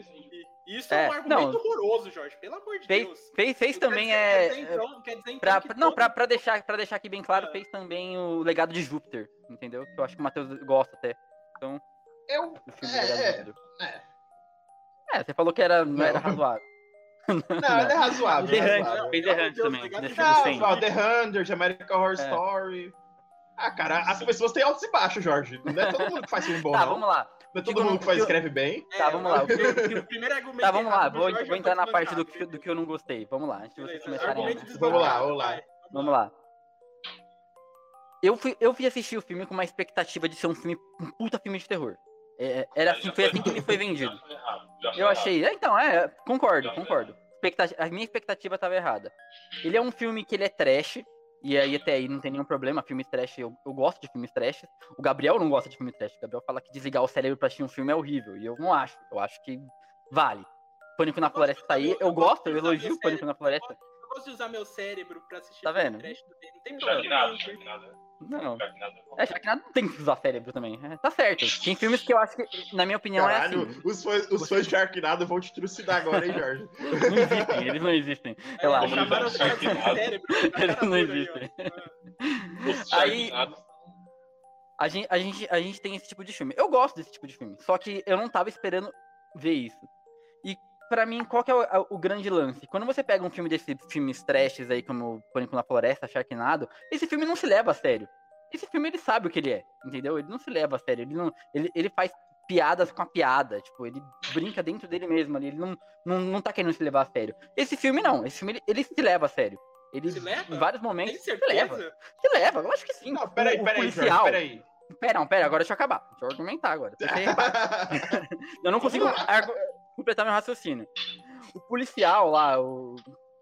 isso é, É, um argumento não. horroroso, Jorge. Pelo amor de Fez, Deus. fez, fez também dizer- é. Quer dizer, então, quer dizer, então, Pra, que não, todo- pra, pra, deixar, pra deixar aqui bem claro, Ah. fez também o legado de Júpiter, entendeu? Que eu acho que o Matheus gosta até. Então, Eu. É, é, é. É, você falou que era, não era Não. razoável. Não, ele é razoável. The é Hunt, razoável. fez Pelo The Hunt também. Não, The Hundred, American Horror É. Story. Ah, cara, as pessoas têm altos e baixos, Jorge. Não é todo mundo que faz filme bom, Tá, não. vamos lá. Não é Digo, todo mundo que faz, eu- escreve bem. É, Tá, vamos lá. O, o- o primeiro argumento Tá, vamos lá. Vou, Jorge vou entrar na parte do, que- do que eu não gostei. Vamos lá, antes de vocês começarem. Vamos lá, vamos lá. Vamos lá. Eu fui, eu fui assistir o filme com uma expectativa de ser um filme, um puta filme de terror. É, era Aí assim, foi assim que me foi Já vendido. foi errado, já foi Eu achei. É, então, é, concordo, concordo. A minha expectativa estava errada. Ele é um filme que ele é trash, E aí até aí não tem nenhum problema, filmes trash, eu, eu gosto de filmes trash. O Gabriel não gosta de filmes trash. O Gabriel fala que desligar o cérebro pra assistir um filme é horrível. E eu não acho. Eu acho que vale. Pânico na Floresta tá aí. Eu gosto, eu elogio o Pânico na Floresta. Eu gosto de usar meu cérebro pra assistir Tá filme vendo? trash também. Não tem problema. Sharknado. Não. Sharknado é bom. É, já que nada não tem que usar cérebro também. É, tá certo. Tem filmes que eu acho que, na minha opinião, Caralho, é assim. os fãs, os fãs de Sharknado vão te trucidar agora, hein, Jorge? <laughs> Não existem, eles não existem. É, Relaxa. chamaram os de Sharknado. cérebro. Eles não existem. Os Aí- Sharknado, A gente, a, gente, a gente tem esse tipo de filme. Eu gosto desse tipo de filme. Só que eu não tava esperando ver isso. Pra mim, qual que é o, o grande lance? Quando você pega um filme desses filmes trashes aí, como Pânico na Floresta, Sharknado, esse filme não se leva a sério. Esse filme ele sabe o que ele é, entendeu? Ele não se leva a sério. Ele, não, ele, ele faz piadas com a piada. Tipo, ele brinca dentro dele mesmo ali. Ele não, não, não tá querendo se levar a sério. Esse filme não. Esse filme ele, ele se leva a sério. Ele, Se leva? em vários momentos, se leva. Se leva, eu acho que sim. Não, peraí, O- peraí, policial, peraí. Pera, não, pera, agora deixa eu acabar. Deixa eu argumentar agora. <laughs> <laughs> Eu não consigo completar meu raciocínio. O policial lá, o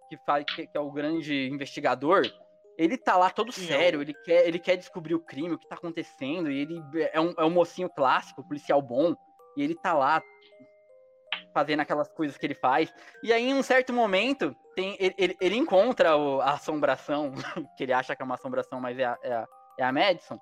que, faz, que, que é o grande investigador, ele tá lá todo Sim, sério, ele quer, ele quer descobrir o crime, o que tá acontecendo, e ele é um, é um mocinho clássico, policial bom, e ele tá lá fazendo aquelas coisas que ele faz. E aí, em um certo momento, tem, ele, ele, ele encontra o- a assombração, <laughs> que ele acha que é uma assombração, mas é a, é a, é a Madison,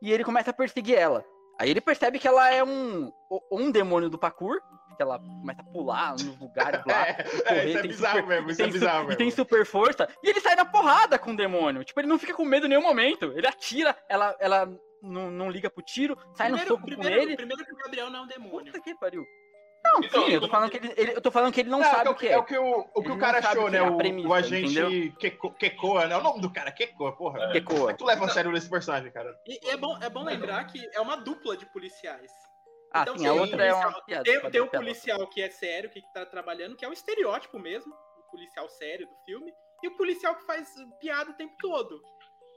e ele começa a perseguir ela. Aí ele percebe que ela é um, um demônio do parkour, que ela começa a pular nos lugares <laughs> lá. É, correr, é, isso é tem bizarro super- mesmo, isso tem é su- bizarro e tem mesmo. super força, e ele sai na porrada com o demônio. Tipo, ele não fica com medo em nenhum momento. Ele atira, ela, ela não, não liga pro tiro, sai no soco com primeiro, ele. primeiro que o Gabriel não é um demônio. Puta que pariu. Não, Então, sim, eu tô falando que ele, ele- eu tô falando que ele não Não, sabe é o que é é. o que o, o, que o cara achou, né? é O, premissa, o agente? Keko- Kekoa, né? O nome do cara, Kekoa, porra. Que coa. Tu leva a sério nesse personagem, cara. E, e é, bom, é bom lembrar que é uma dupla de policiais. Ah, Então, sim, a tem outra um é uma policial- piada. Tem, tem piada. policial que é sério, que tá trabalhando, que é o estereótipo mesmo, o policial sério do filme, e o policial que faz piada o tempo todo.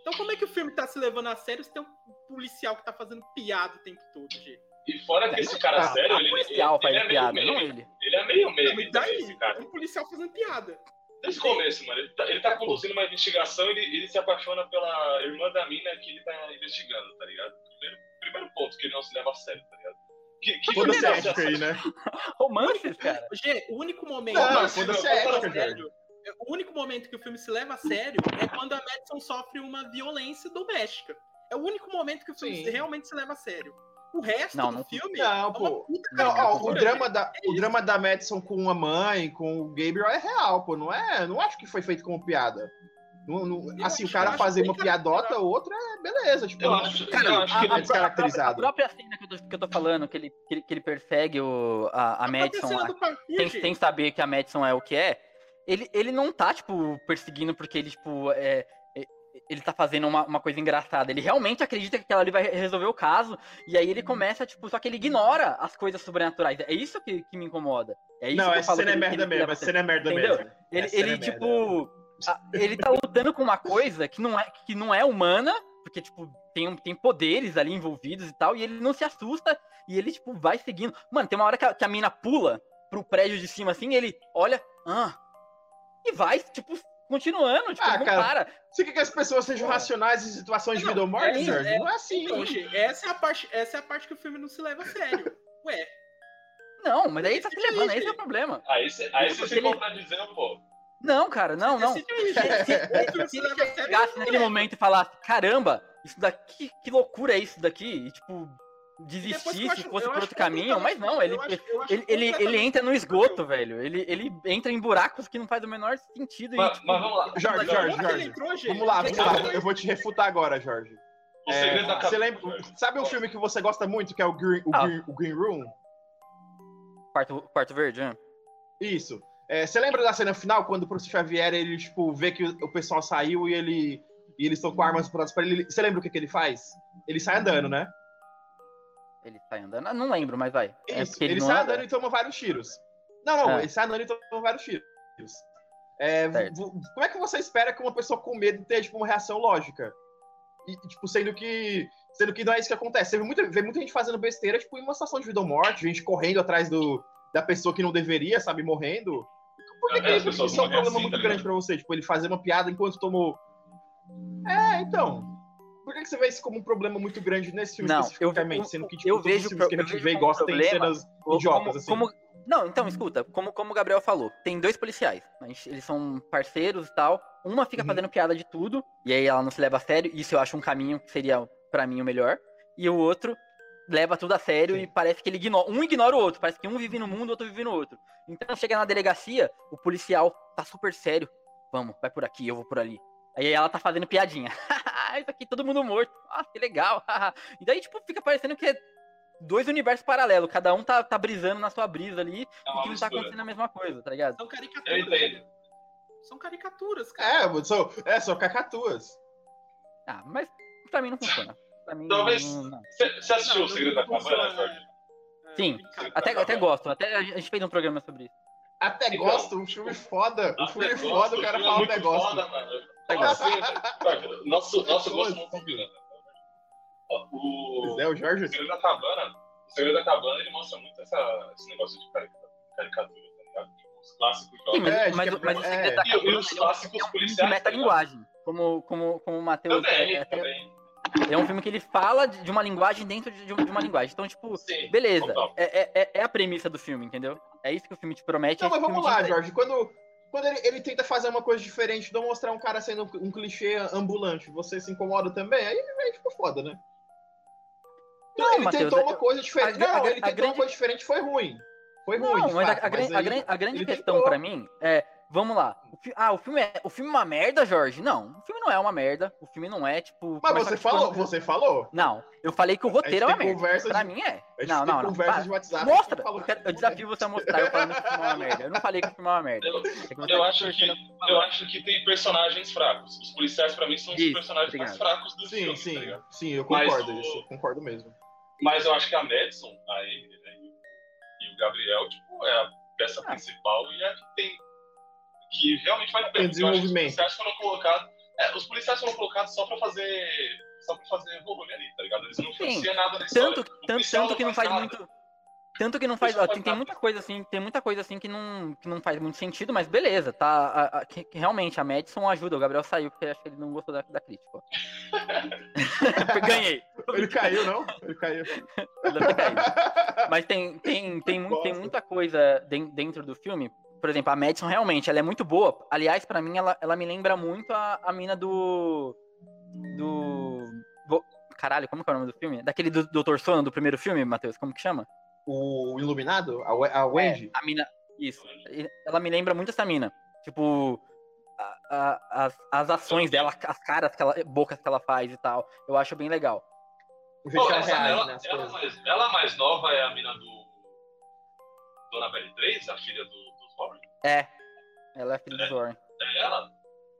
Então como é que o filme tá se levando a sério se tem um policial que tá fazendo piada o tempo todo, G? E fora que esse cara Ah, sério, a ele, policial ele, faz ele é meio piada, meme. não ele. Ele é meio meme também, daí, esse cara. um policial fazendo piada. Desde o começo, mano. Ele tá, ele tá conduzindo uma investigação e ele, ele se apaixona pela irmã da mina que ele tá investigando, tá ligado? Primeiro, primeiro ponto que ele não se leva a sério, tá ligado? Que, que Foda-se que a ele ética aí, né? <laughs> Romances, cara. G, o único momento Não, que não, o filme foda-se se a leva ética, a sério- o único momento que o filme se leva a sério é quando a Madison sofre uma violência doméstica. É o único momento que o filme Sim. realmente se leva a sério. O resto Não, do não- filme Não, é pô. puta Não, ó, o drama, da, É o drama da Madison com a mãe, com o Gabriel é real, pô. Não é. Não acho que foi feito como piada. Não- Eu assim, o cara fazer uma piadota, outra é beleza. Tipo, Eu acho, Cara, eu acho a, que a- é descaracterizado. A própria cena que eu tô, que eu tô falando, que ele, que ele, que ele persegue o, a, a A Madison parkour, sem, sem saber que a Madison é o que é, ele, ele não tá, tipo, perseguindo porque ele, tipo, é, é- ele tá fazendo uma, uma coisa engraçada. Ele realmente acredita que aquela ali vai resolver o caso, e aí ele começa, tipo, só que ele ignora as coisas sobrenaturais. É isso que, que me incomoda. É isso não, que eu essa falo cena é ele- merda que ele mesmo. a Essa cena é merda Entendeu? mesmo. Ele, Essa cena ele é merda. tipo. a- ele tá lutando com uma coisa que não é, que não é humana, porque, tipo, tem, tem poderes ali envolvidos e tal, e ele não se assusta, e ele, tipo, vai seguindo. Mano, tem uma hora que a, que a mina pula pro prédio de cima assim, e ele olha, ah, e vai, tipo, continuando, tipo, Ah, não cara, para. Você quer que as pessoas sejam racionais em situações de Não, vida ou morte, é- Jorge? é- Não é assim. Então, G, essa é a parte, essa é a parte que o filme não se leva a sério. Ué, Não, mas aí tá se Decide aí, levando, esse é o problema. Aí você aí você se Ele- contradizendo, pô. Não, cara, não, não. Se, se- se se ele chegasse naquele é. momento e falasse, caramba, isso daqui, que loucura é isso daqui? E, tipo, desistisse, acho- fosse por outro caminho, mas não, completamente- ele, acho- ele, ele, ele entra no possível. esgoto, velho. Ele, ele entra em buracos que não faz o menor sentido. e, Mas, tipo, mas vamos lá. Jorge, Jorge, Jorge. entrou? Vamos lá, vamos lá. Eu vou te refutar agora, Jorge. O É, segredo da você lembra, sabe um filme que você gosta muito, que é o Green, o Ah. Green, o Green Room? quarto, quarto verde, né? Isso. É, você lembra da cena final, quando o professor Xavier, ele, tipo, vê que o pessoal saiu e ele e eles estão com armas prontas pra ele. Você lembra o que, que ele faz? Ele sai andando, né? Ele sai andando. Não lembro, mas vai. É Isso. ele sai anda. andando e toma vários tiros. Não, não, É. ele sai andando e toma vários tiros. É, como é que você espera que uma pessoa com medo tenha, tipo, uma reação lógica? E, tipo, sendo que. Sendo que não é isso que acontece. Você vê muita, vê muita gente fazendo besteira, tipo, em uma situação de vida ou morte, gente correndo atrás do, da pessoa que não deveria, sabe, morrendo. Por que, É, que as isso é um problema assim, muito tá grande pra você? Tipo, ele fazer uma piada enquanto tomou. É, então. Por que que você vê isso como um problema muito grande nesse filme Não, eu- especificamente? eu- sendo que tipo, eu todos vejo os filmes que a pro- gente eu vê e gosta tem problema cenas idiotas, como- assim. como- Não, então, escuta, como, como o Gabriel falou, tem dois policiais. gente- Eles são parceiros e tal. Uma fica Uhum. fazendo piada de tudo, e aí ela não se leva a sério. Isso eu acho um caminho que seria, pra mim, o melhor. E o outro leva tudo a sério Sim. e parece que ele ignora. Um ignora o outro. Parece que um vive no mundo, o outro vive no outro. Então chega na delegacia, o policial tá super sério. Vamos, vai por aqui, eu vou por ali. Aí ela tá fazendo piadinha. <laughs> Isso aqui, todo mundo morto. Ah, que legal. <laughs> e daí, tipo, fica parecendo que é dois universos paralelos. Cada um tá, tá brisando na sua brisa ali É e que não tá acontecendo a mesma coisa, tá ligado? São caricaturas. São caricaturas, cara. É, são, é, são cacatuas. Ah, mas pra mim não funciona. Pra mim Talvez-. Você assistiu Não, O Segredo da Cabana, Jorge? é, Sim. Até, até gosto. Até a gente fez um programa sobre isso. Até Então, gosto, um filme foda. Um filme gosto, foda, o cara fala um negócio. Foda, mano. Assim? Nosso, nosso gosto não combina. O, é, o Jorge. o Segredo da Cabana, o Segredo da Cabana, ele mostra muito essa, esse negócio de carica- caricatura, tá ligado? Tipo, os clássicos Sim, mas, É, de mas, é- mas é. da E- e os é clássicos é um policiais, tá metalinguagem. Como, como, como o Matheus. Também, É, é, também. É um filme que ele fala de uma linguagem dentro de, uma linguagem. Então, tipo, Sim, beleza. É, é, é- é a premissa do filme, entendeu? É isso que o filme te promete. Não, é mas vamos filme lá, te Jorge. Quando, quando ele, ele tenta fazer uma coisa diferente, não mostrar um cara sendo um clichê ambulante, você se incomoda também? Aí aí fica foda, né? Não, ele Matheus, tentou eu- uma coisa diferente. a- a- não, ele tentou grande- uma coisa diferente foi ruim. Foi ruim, Não, de mas a, fato, a grande, a aí a grande questão tentou. pra mim é, vamos lá. O fi- ah, o filme, é, o filme é uma merda, Jorge? Não, o filme não é uma merda. O filme não é, tipo... Mas você falou, quando- você falou. Não, eu falei que o roteiro é uma merda. conversa Pra de, mim é. Não, não, não. conversa de WhatsApp. Mostra! falou Eu, que quero- eu desafio você a mostrar eu falando que o filme é uma merda. Eu não falei que o filme é uma merda. Eu, É eu tá acho que, eu acho que tem personagens fracos. Os policiais, pra mim, são os Isso, personagens mais obrigado. fracos do Sim, filme, sim, tá ligado? sim, eu Mas concordo o- isso, eu concordo mesmo. Mas eu acho que a Madison, a Emily, né, e o Gabriel, tipo, é a peça Ah. principal e é a que tem. Que realmente vale a pena. Tem porque eu acho que desenvolvimento. Os policiais foram colocados. É, os policiais foram colocados só pra fazer. só pra fazer volume ali, tá ligado? Eles não Sim. influenciam nada na. Tanto, tanto, tanto que não faz nada. muito. Tanto que não faz. Ó, faz tem, tem muita coisa assim, tem muita coisa assim que não, que não faz muito sentido, mas beleza, tá. a- a- que- que realmente, a Madison ajuda. O Gabriel saiu porque acho que ele não gostou da, da crítica. <laughs> Ganhei. Ele caiu, não? Ele caiu. Mas tem, tem, tem, tem Gosto. muita coisa den- dentro do filme. Por exemplo, a Madison realmente, ela é muito boa. Aliás, pra mim, ela, ela me lembra muito a, a mina do. Do. vo- Caralho, como que é o nome do filme? Daquele do Dr. Sono, do primeiro filme, Matheus? Como que chama? O Iluminado? A, a Wendy? A mina. Isso. Ela me lembra muito essa mina. Tipo. a- a- as, as ações dela, as caras que ela. bocas que ela faz e tal. Eu acho bem legal. Pô, essa- reage, ela, né, ela mais, ela mais nova é a mina do. Dona Belly 3, a filha do Warren? É. Ela é filha do Zorin. É ela?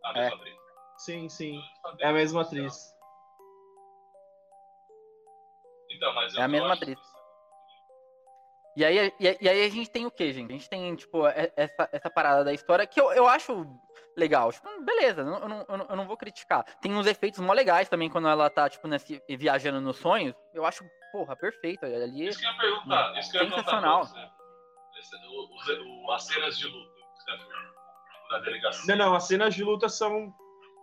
A É. mesma atriz? Sim, sim. É a mesma atriz. Então, mas É a mesma acho atriz. que- E aí, e, aí a gente tem o que, gente? A gente tem, tipo, e- essa, essa parada da história que eu, eu acho legal. Tipo, beleza, eu não, eu, não, eu não- vou criticar. Tem uns efeitos mó legais também quando ela tá, tipo, nesse, viajando nos sonhos. Eu acho, porra, perfeito. Ali. Isso que eu ia perguntar. Isso que eu ia perguntar pra Sensacional. As cenas de luta da delegacia. Não, não, as cenas de luta são.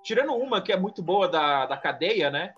Tirando uma que é muito boa da, da cadeia, né?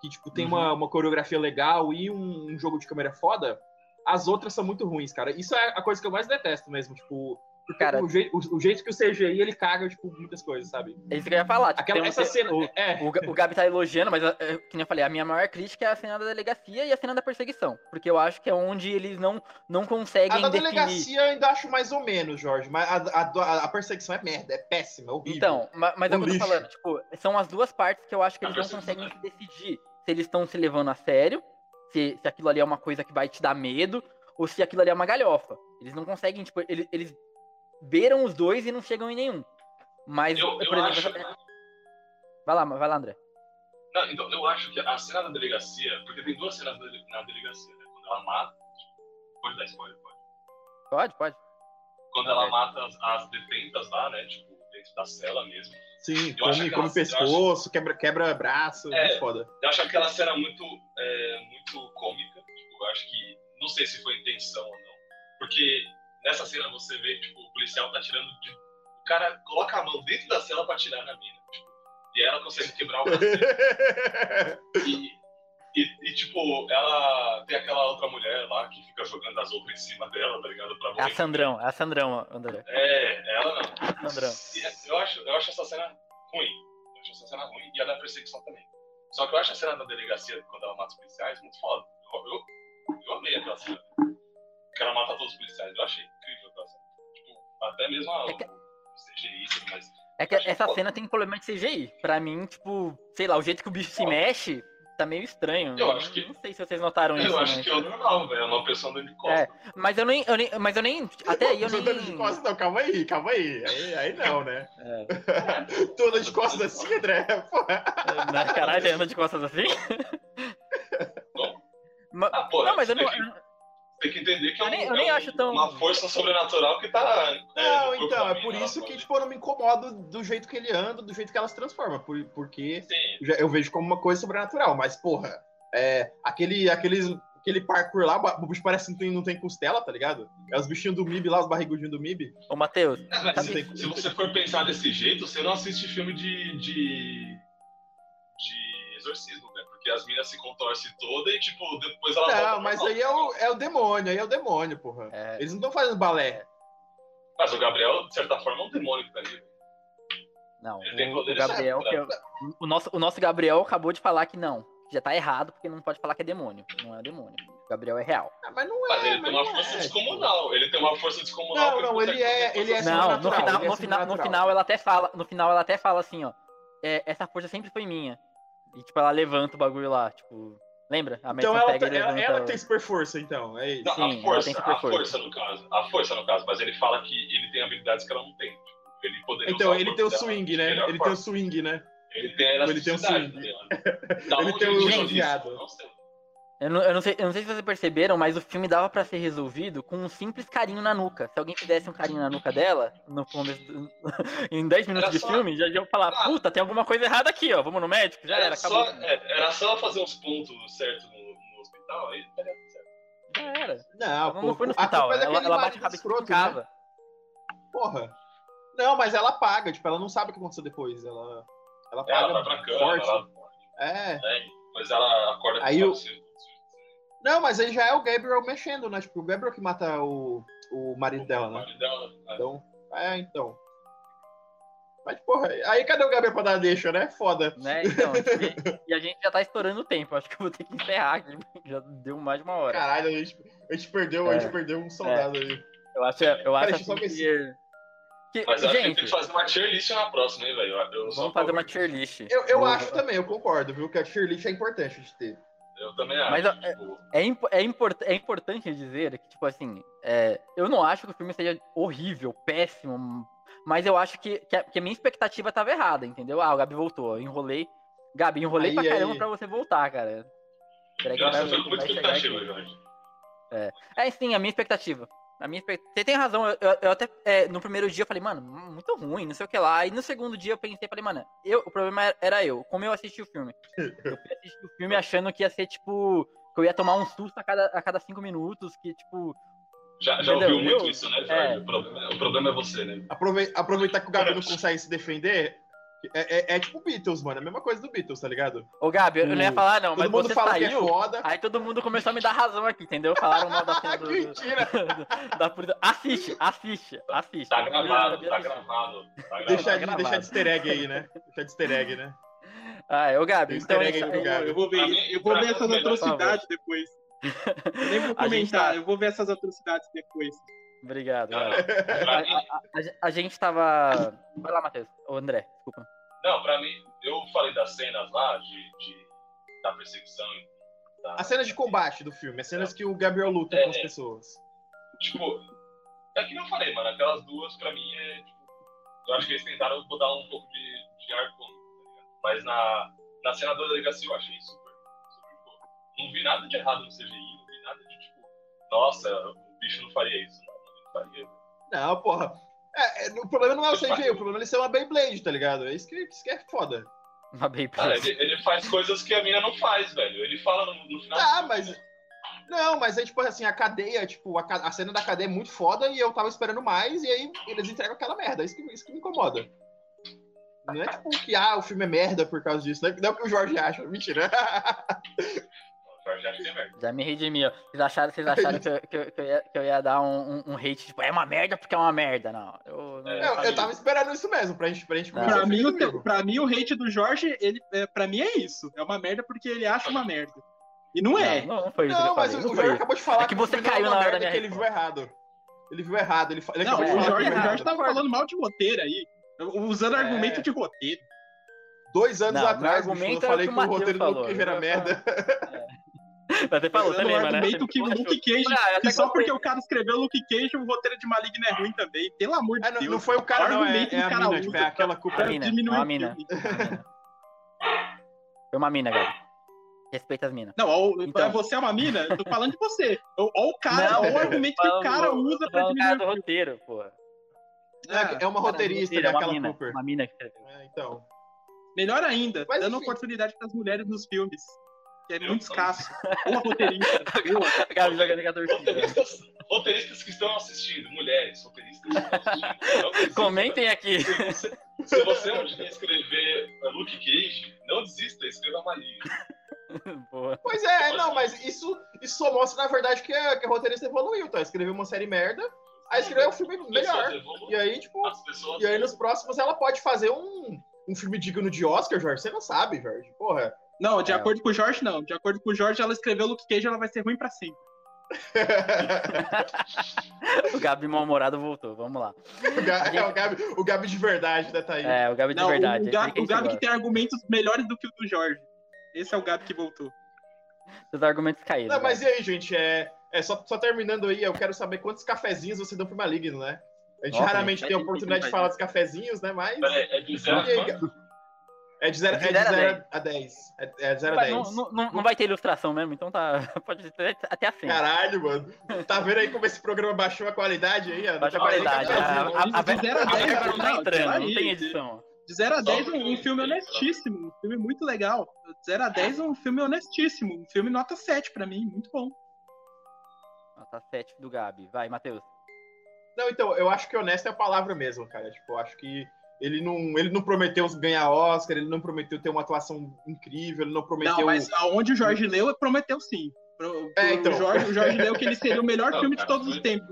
Que tipo, tem uma, uma coreografia legal e um, um jogo de câmera foda. As outras são muito ruins, cara. Isso é a coisa que eu mais detesto mesmo. Tipo, Cara- o, o- o jeito que o CGI ele caga, tipo, muitas coisas, sabe? É isso que eu ia falar. Tipo, Aquela, tem um- essa cena. O, é, o, Ga- o Gabi tá elogiando, mas, é, que nem eu falei, a minha maior crítica é a cena da delegacia e a cena da perseguição. Porque eu acho que é onde eles não, não a conseguem da definir. delegacia eu ainda acho mais ou menos, Jorge. Mas a, a- a perseguição é merda, é péssima, é horrível. Então, ma- mas é o que eu tô falando, tipo, são as duas partes que eu acho que A eles não conseguem se decidir se eles estão se levando a sério, se, se aquilo ali é uma coisa que vai te dar medo, ou se aquilo ali é uma galhofa. Eles não conseguem, tipo, eles, eles beiram os dois e não chegam em nenhum. Mas, Eu, eu por exemplo, acho. essa- vai lá, vai lá, André. Não, então, eu acho que a cena da delegacia. Porque tem duas cenas na delegacia, né? Quando ela mata. Pode dar spoiler, pode. Pode, pode. Quando ela mata as, as detentas lá, né? Tipo, dentro da cela mesmo. Sim, Eu acho come, come eu pescoço, quebra, quebra braço, É. muito foda. Eu acho aquela cena muito, é, muito cômica. Tipo, eu acho que. Não sei se foi intenção ou não. Porque nessa cena você vê, tipo, o policial tá tirando de. O cara coloca a mão dentro da cela pra tirar na mina. Tipo, e ela consegue quebrar o braço dele. <laughs> E, e, e, tipo, ela tem aquela outra mulher lá que fica jogando as outras em cima dela, tá ligado? Pra É a. Sandrão, é a Sandrão, André. É, ela não. Sandrão. E eu acho, eu acho essa cena ruim. Eu acho essa cena ruim e a da perseguição também. Só que eu acho a cena da delegacia, quando ela mata os policiais, muito foda. Eu, eu, eu amei aquela cena. Que ela mata todos os policiais. Eu achei até mesmo a, É que- o CGI tudo mais. É que essa cena tem problema de CGI. Pra mim, tipo, sei lá, o jeito que o bicho se Ó. mexe tá meio estranho. Eu acho que- Não sei se vocês notaram isso. Eu acho mas... que é o normal, velho. É uma pessoa andando de costas. É, mas eu nem, eu nem. Mas eu nem. Até aí eu <laughs> Tô andando de nem. costas, não, calma aí, calma aí. Aí, aí não, né? É, <laughs> Tô andando de costas assim, André? Porra. na caralho, anda de costas assim? <laughs> Ma- Ah, pô, não, mas eu tem não. Que- Tem que entender que é, Eu um, nem- eu é nem um- acho tão- uma força sobrenatural que tá. é, Não, então, é por isso que, pode- tipo, eu não me incomodo do jeito que ele anda, do jeito que ela se transforma. por- porque Sim, eu vejo como uma coisa sobrenatural. Mas, porra, é, aquele, aqueles, aquele parkour lá, o bicho parece que não tem, não tem costela, tá ligado? É os bichinhos do MIB lá, os barrigudinhos do MIB. Ô, Matheus, É, Sabe- se, se você for pensar desse jeito, você não assiste filme de. de. de exorcismo, Porque as minas se contorcem toda e, tipo, depois elas Não, mas aí é o, é o demônio, aí é o demônio, porra. É. Eles não estão fazendo balé. Mas o Gabriel, de certa forma, é um demônio que tá ali. não. Ele tem O, o poderes Gabriel, que é, o- o, nosso, o nosso Gabriel acabou de falar que não. Já tá errado, porque não pode falar que é demônio. Não é demônio. O Gabriel é real. Ah, mas não é. Mas ele tem mas uma não força é. descomunal. Ele tem uma força descomunal. Não, não, ele é- ele é Não, no final, ele é no, final, no final ela até fala. No final ela até fala assim, ó. é, essa força sempre foi minha. E tipo, ela levanta o bagulho lá, tipo. Lembra? A Então ela, pega ela, ela tem super força, então. É isso. Não, Sim, a ela força, tem super a força. força no caso. A força no caso, mas ele fala que ele tem habilidades que ela não tem. Tipo, Ele poderia Então, usar a ele tem o dela swing, de né? Ele tem o forma. swing, né? Ele tem a Ele tem um elasticidade, swing. ligado? Da Ele tem o tirou <laughs> isso? viado. Eu não sei. Eu não, eu, não sei, eu não sei se vocês perceberam, mas o filme dava pra ser resolvido com um simples carinho na nuca. Se alguém fizesse um carinho na nuca dela, no começo do- <laughs> em 10 minutos Era de só- filme, já iam falar, Ah. puta, tem alguma coisa errada aqui, ó. Vamos no médico? Já era, Era acabou. só, é, era só fazer uns pontos certos no, no hospital, aí estaria tudo certo. Já era. Não, Ela não foi no a hospital, é ela, ela bate a cabeça escroto, em casa. né? Porra. Não, mas ela paga, tipo, ela não sabe o que aconteceu depois. Ela, ela paga Ela vai pra cama, forte. ela, É. né, depois ela acorda Aí com o- o cabelo Não, mas aí já é o Gabriel mexendo, né? Tipo, o Gabriel que mata o, o marido dela, o né? marido dela, né? Então, é, então. Mas, porra, aí cadê o Gabriel pra dar deixa, né? Foda. Né? Então, e, a gente já tá estourando o tempo. Acho que eu vou ter que encerrar aqui. Já deu mais de uma hora. Caralho, a gente, a gente perdeu, a É. gente perdeu um soldado aí. Eu acho, eu acho só assim ver que... que- Mas eu acho que tem gente, que fazer uma tier list na próxima, hein, velho? Vamos a fazer uma tier list. Eu, eu acho também, eu concordo, viu? Que a tier list é importante de ter. Eu também acho. Mas, ó, tipo, É, impo- é, import- é importante dizer que, tipo assim, é, eu não acho que o filme seja horrível, péssimo, mas eu acho que, que, a, que a minha expectativa tava errada, entendeu? Ah, o Gabi voltou, eu enrolei. Gabi, enrolei Aí, pra caramba aí. pra você voltar, cara. Peraí que eu acho vai- com muita vai expectativa. Jorge. É, sim, a minha expectativa. A minha Você tem razão, eu, eu- eu até é, no primeiro dia eu falei, mano, muito ruim, não sei o que lá. E no segundo dia eu pensei, falei, mano, eu, o problema era- eu, como eu assisti o filme. <laughs> Eu fui assistir o filme achando que ia ser, tipo, que eu ia tomar um susto a cada, a cada cinco minutos, que, tipo, Já, já Entendeu? ouviu muito Eu- isso, né, Jorge? é. O, problema, o problema é você, né? Aprove- aproveitar que o Gabi não consegue se defender. É, é- é tipo Beatles, mano. É a mesma coisa do Beatles, tá ligado? Ô, Gabi, eu não ia O- falar, não, Todo mas mundo você fala que é saiu. foda. Aí todo mundo começou a me dar razão aqui, entendeu? Falaram mal da cena do. <laughs> Mentira! do- <laughs> da. Assiste, assiste, assiste. Tá Eu gravado, tá gravado. Tá gravado. Deixa, de, gravado. deixa de easter egg aí, né? Deixa de easter egg, né? <laughs> Ah, é, ô, Gabi, então. easter egg isso- aí do Gabi. Eu vou ver mim- Eu vou ver essas atrocidades depois. Eu nem vou comentar, tá- eu vou ver essas atrocidades depois. Obrigado. A, a- a- a gente tava. Vai lá, Matheus. Ô, André, desculpa. Não, pra mim, eu falei das cenas lá, de, de- da perseguição. Da, As cenas de combate do filme, as cenas que o Gabriel luta É, com as é. pessoas. Tipo, é que eu falei, mano, aquelas duas, pra mim, é, tipo, eu acho que eles tentaram botar um pouco de, de ar cômico, tá? Mas na, na cena da delegacia eu achei super, super. Não vi nada de errado no CGI, não vi nada de, tipo, nossa, o bicho não faria isso. Não, não faria. Não, porra. É, é, o problema não é o CG, o problema é ele ser uma Beyblade, tá ligado? É isso que, isso que é foda. Uma baby. Cara, ele, ele faz coisas que a mina não faz, velho. Ele fala no, no final. Ah, mas. Não, mas aí, tipo assim, a cadeia, tipo, a, a cena da cadeia é muito foda e eu tava esperando mais, e aí eles entregam aquela merda. Isso que, isso que me incomoda. Não é tipo que ah, o filme é merda por causa disso. Não é, não é o que o Jorge acha. Mentira. <laughs> O. Já me redimi, ó. Vocês acharam, vocês acharam que, eu, que, eu- que eu ia, que eu ia dar um, um, um hate, tipo, é uma merda porque é uma merda. Não, eu não É, Eu, tava esperando isso mesmo, pra gente, pra gente Não. começar Pra o mim, o, pra mim, o hate do Jorge, ele, é, pra mim é isso. É uma merda porque ele acha uma merda. E não é. Não, não foi isso Não, mas falei. o Jorge acabou de falar É que o você é caiu na hora da merda minha que ele viu errado. Ele viu errado. Ele, ele Não, acabou de o Jorge, o Jorge tava falando mal de roteiro aí. Usando É. argumento de roteiro. Dois anos Não, atrás, bicho, eu o falei que que o o roteiro do Matheus Luke Cage falou. era merda. <laughs> você falou, você Usando o lembra, né? argumento que Luke Cage, Ah, eu até que só porque o cara escreveu Luke Cage, o roteiro de Maligno é ruim também. Pelo amor de É, não, Deus. não foi o cara, não, é, argumento é que a o cara mina, usa tipo, é aquela culpa. Pra mina, diminuir uma mina. filme. Uma mina. Foi uma mina, Gabi. Respeita as minas. Não, ó, Então. você é uma mina? Eu tô falando de você. Ó o cara, o argumento que o cara usa pra Não, o cara diminuir do roteiro, pô. É, é uma Cara, roteirista, roteiro, né? é uma Aquela mina, Cooper. Uma mina que escreveu. É, então. Melhor ainda, Mas, dando enfim. oportunidade pras mulheres nos filmes. Que é muito escasso. <laughs> Boa roteirista. Gabi jogando com a torcida. Roteiristas, <laughs> roteiristas que estão assistindo, mulheres, roteiristas que estão assistindo. não. Comentem aqui. Se você, se você um dia escrever Luke Cage, não desista, escreva Maligno. <laughs> Boa. Pois é, não, mas isso, isso só mostra, na verdade, que a, que a roteirista evoluiu, tá? Escreveu uma série merda, aí escreveu um filme melhor. E aí, tipo, e aí nos próximos ela pode fazer um, um filme digno de Oscar, Jorge. Você não sabe, Jorge. Porra. Não, de É. acordo com o Jorge, não. De acordo com o Jorge, ela escreveu Luke Cage, ela vai ser ruim pra sempre. <laughs> O Gabi mal-humorado voltou. Vamos lá. o, Gabi, é, o, Gabi, o Gabi de verdade, né, Thaís? É, o Gabi de Não, verdade. o, Gabi, o Gabi que tem argumentos melhores do que o do Jorge. Esse é o Gabi que voltou. Seus argumentos caíram. Não, mas Gabi. e aí, gente? É, é só, só terminando aí, eu quero saber quantos cafezinhos você deu pro Maligno, né? A gente Nossa, raramente gente, tem a é oportunidade de falar dos cafezinhos, né? Mas. Peraí, é de zero É de 0 De zero a a 10. É, é de 0 a Mas 10. não, não, não, não vai ter ilustração mesmo, então tá. <laughs> Pode ter até a senha. Caralho, mano. Tá vendo aí como esse programa baixou a qualidade aí? ó? Baixa a tá nem qualidade. cafezinho. A, a, a, De zero a a dez, verba não tá não, entrando, não tem edição. De 0 a 10, Só um, filme honestíssimo. Um filme muito legal. De 0 a 10, um filme honestíssimo. Um filme nota 7 pra mim. Muito bom. Nota 7 do Gabi. Vai, Matheus. Não, então, eu acho que honesto é a palavra mesmo, cara. Tipo, eu acho que ele não, ele não prometeu ganhar Oscar, ele não prometeu ter uma atuação incrível, ele não prometeu. Não, mas aonde o Jorge leu, prometeu sim. Pro- É, pro- então. o, Jorge, o Jorge leu que ele seria o melhor Não, filme de cara, todos os tempos.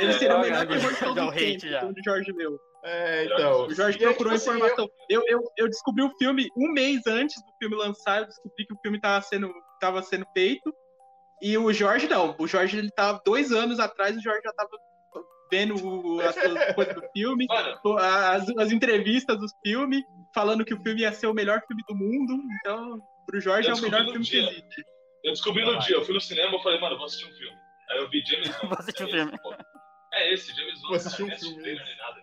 Ele seria o É, melhor Gabi, terror de todos o os tempos, já. onde o Jorge leu. É, então. O Jorge E aí, procurou tipo assim, informação. Eu, eu, eu descobri o filme um mês antes do filme lançar, eu descobri que o filme estava sendo, tava sendo feito. E o Jorge não. O Jorge, ele tava dois anos atrás, o Jorge já tava vendo o- as coisas do filme, Mano, as, as entrevistas do filme, falando que o filme ia ser o melhor filme do mundo. Então, pro Jorge Eu é o melhor filme no que dia. existe. eu descobri no dia, eu fui no cinema e falei, mano, vou assistir um filme. Aí eu vi James Bond. Vou assistir um é filme. esse, pô. É esse, James Bond. Vou assistir um filme, trailer, nem nada.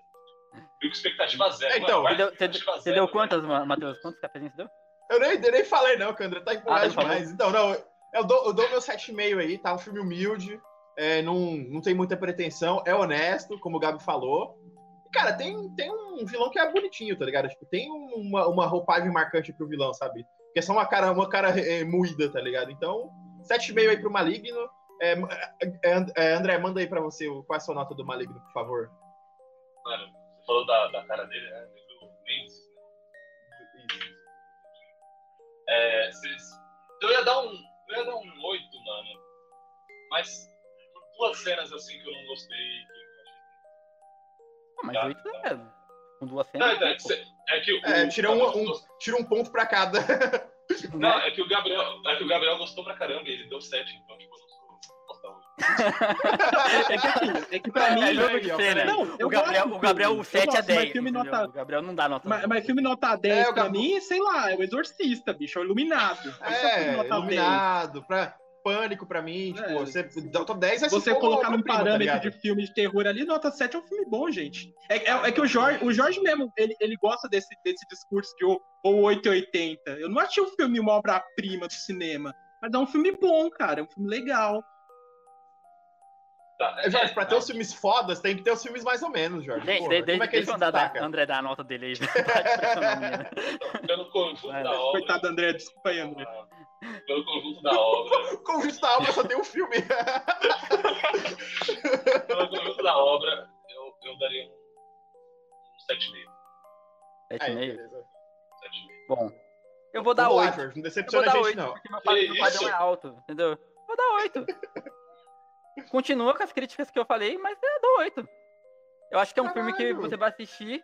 Fico com expectativa zero. É, então, mano, Você deu, você, expectativa você zero, deu quantas, Ma- Matheus? Quantos cafezinhos você deu? Eu nem, eu nem falei, não, que o André tá empolgado Ah, não falou? demais. Então, não, eu dou, eu dou meu 7,5 aí, tá? Um filme humilde, é, não, não tem muita pretensão, é honesto, como o Gabi falou. E, cara, tem, tem um vilão que é bonitinho, tá ligado? Tipo, tem uma, uma roupagem marcante pro vilão, sabe? Que é só uma cara, uma cara é, moída, tá ligado? Então, 7,5 aí pro Maligno. É, é, é, André, manda aí pra você qual é a sua nota do Maligno, por favor. Mano, você falou da, da cara dele, né? Do Mendes, né? É. Eu ia dar um. Eu ia dar um 8, mano. Mas duas cenas assim que eu não gostei. Que. Ah, mas Tá. oito é. Com duas Não, cenas. então, é que, cê- é que o. É, tira um, um- tira um ponto pra cada. <laughs> Não, é que o Gabriel. É que o Gabriel gostou pra caramba ele deu 7, então, tipo, não. <laughs> É que assim, é que pra mim. É jogo de ó, cena. Não, O Gabriel, gosto o Gabriel do o filme. 7 a Eu gosto, mas 10. filme nota- O Gabriel não dá nota. Mas, mas filme nota 10 É, pra Gabi- mim, sei lá, é o Exorcista, bicho, é o Iluminado. É, 10. iluminado, pra, pânico pra mim. Tipo, É. você nota 10 é Você colocar num tá parâmetro ligado? de filme de terror ali, nota 7 é um filme bom, gente. É, é, é que o Jorge, o Jorge mesmo, ele, ele gosta desse, desse discurso de ou, ou 880. Eu não achei o filme uma obra-prima do cinema, mas é um filme bom, cara, é um filme legal. Tá, É, Jorge, pra ter os filmes fodas, tem que ter os filmes mais ou menos, Jorge. Gente, Porra, de, como de, é deixa se eu andar da, destaca? André dar a nota dele aí. <laughs> Tá da obra. Coitado do André, desculpa aí, André. ah, Pelo conjunto da obra. <laughs> O conjunto da obra só tem um filme. <laughs> Pelo conjunto da obra, eu, eu daria um, um 7,5. 7,5? Aí, beleza. Bom, eu vou dar Vamos lá, 8. Jorge, não Eu vou decepciona a gente, 8, não. porque meu padrão, meu padrão é alto, entendeu? Vou dar 8. <laughs> Continua com as críticas que eu falei, mas eu dou 8. Eu acho que é um filme que Caralho. você vai assistir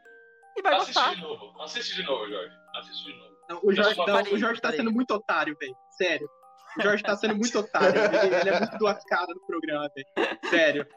e vai Assiste gostar. de novo. Assiste de novo, Jorge. Assiste de novo. Não, o Jorge, não, falei, o Jorge tá sendo muito otário, velho. Sério. O Jorge tá sendo muito otário. Ele, ele é muito duas caras no programa, velho. Sério.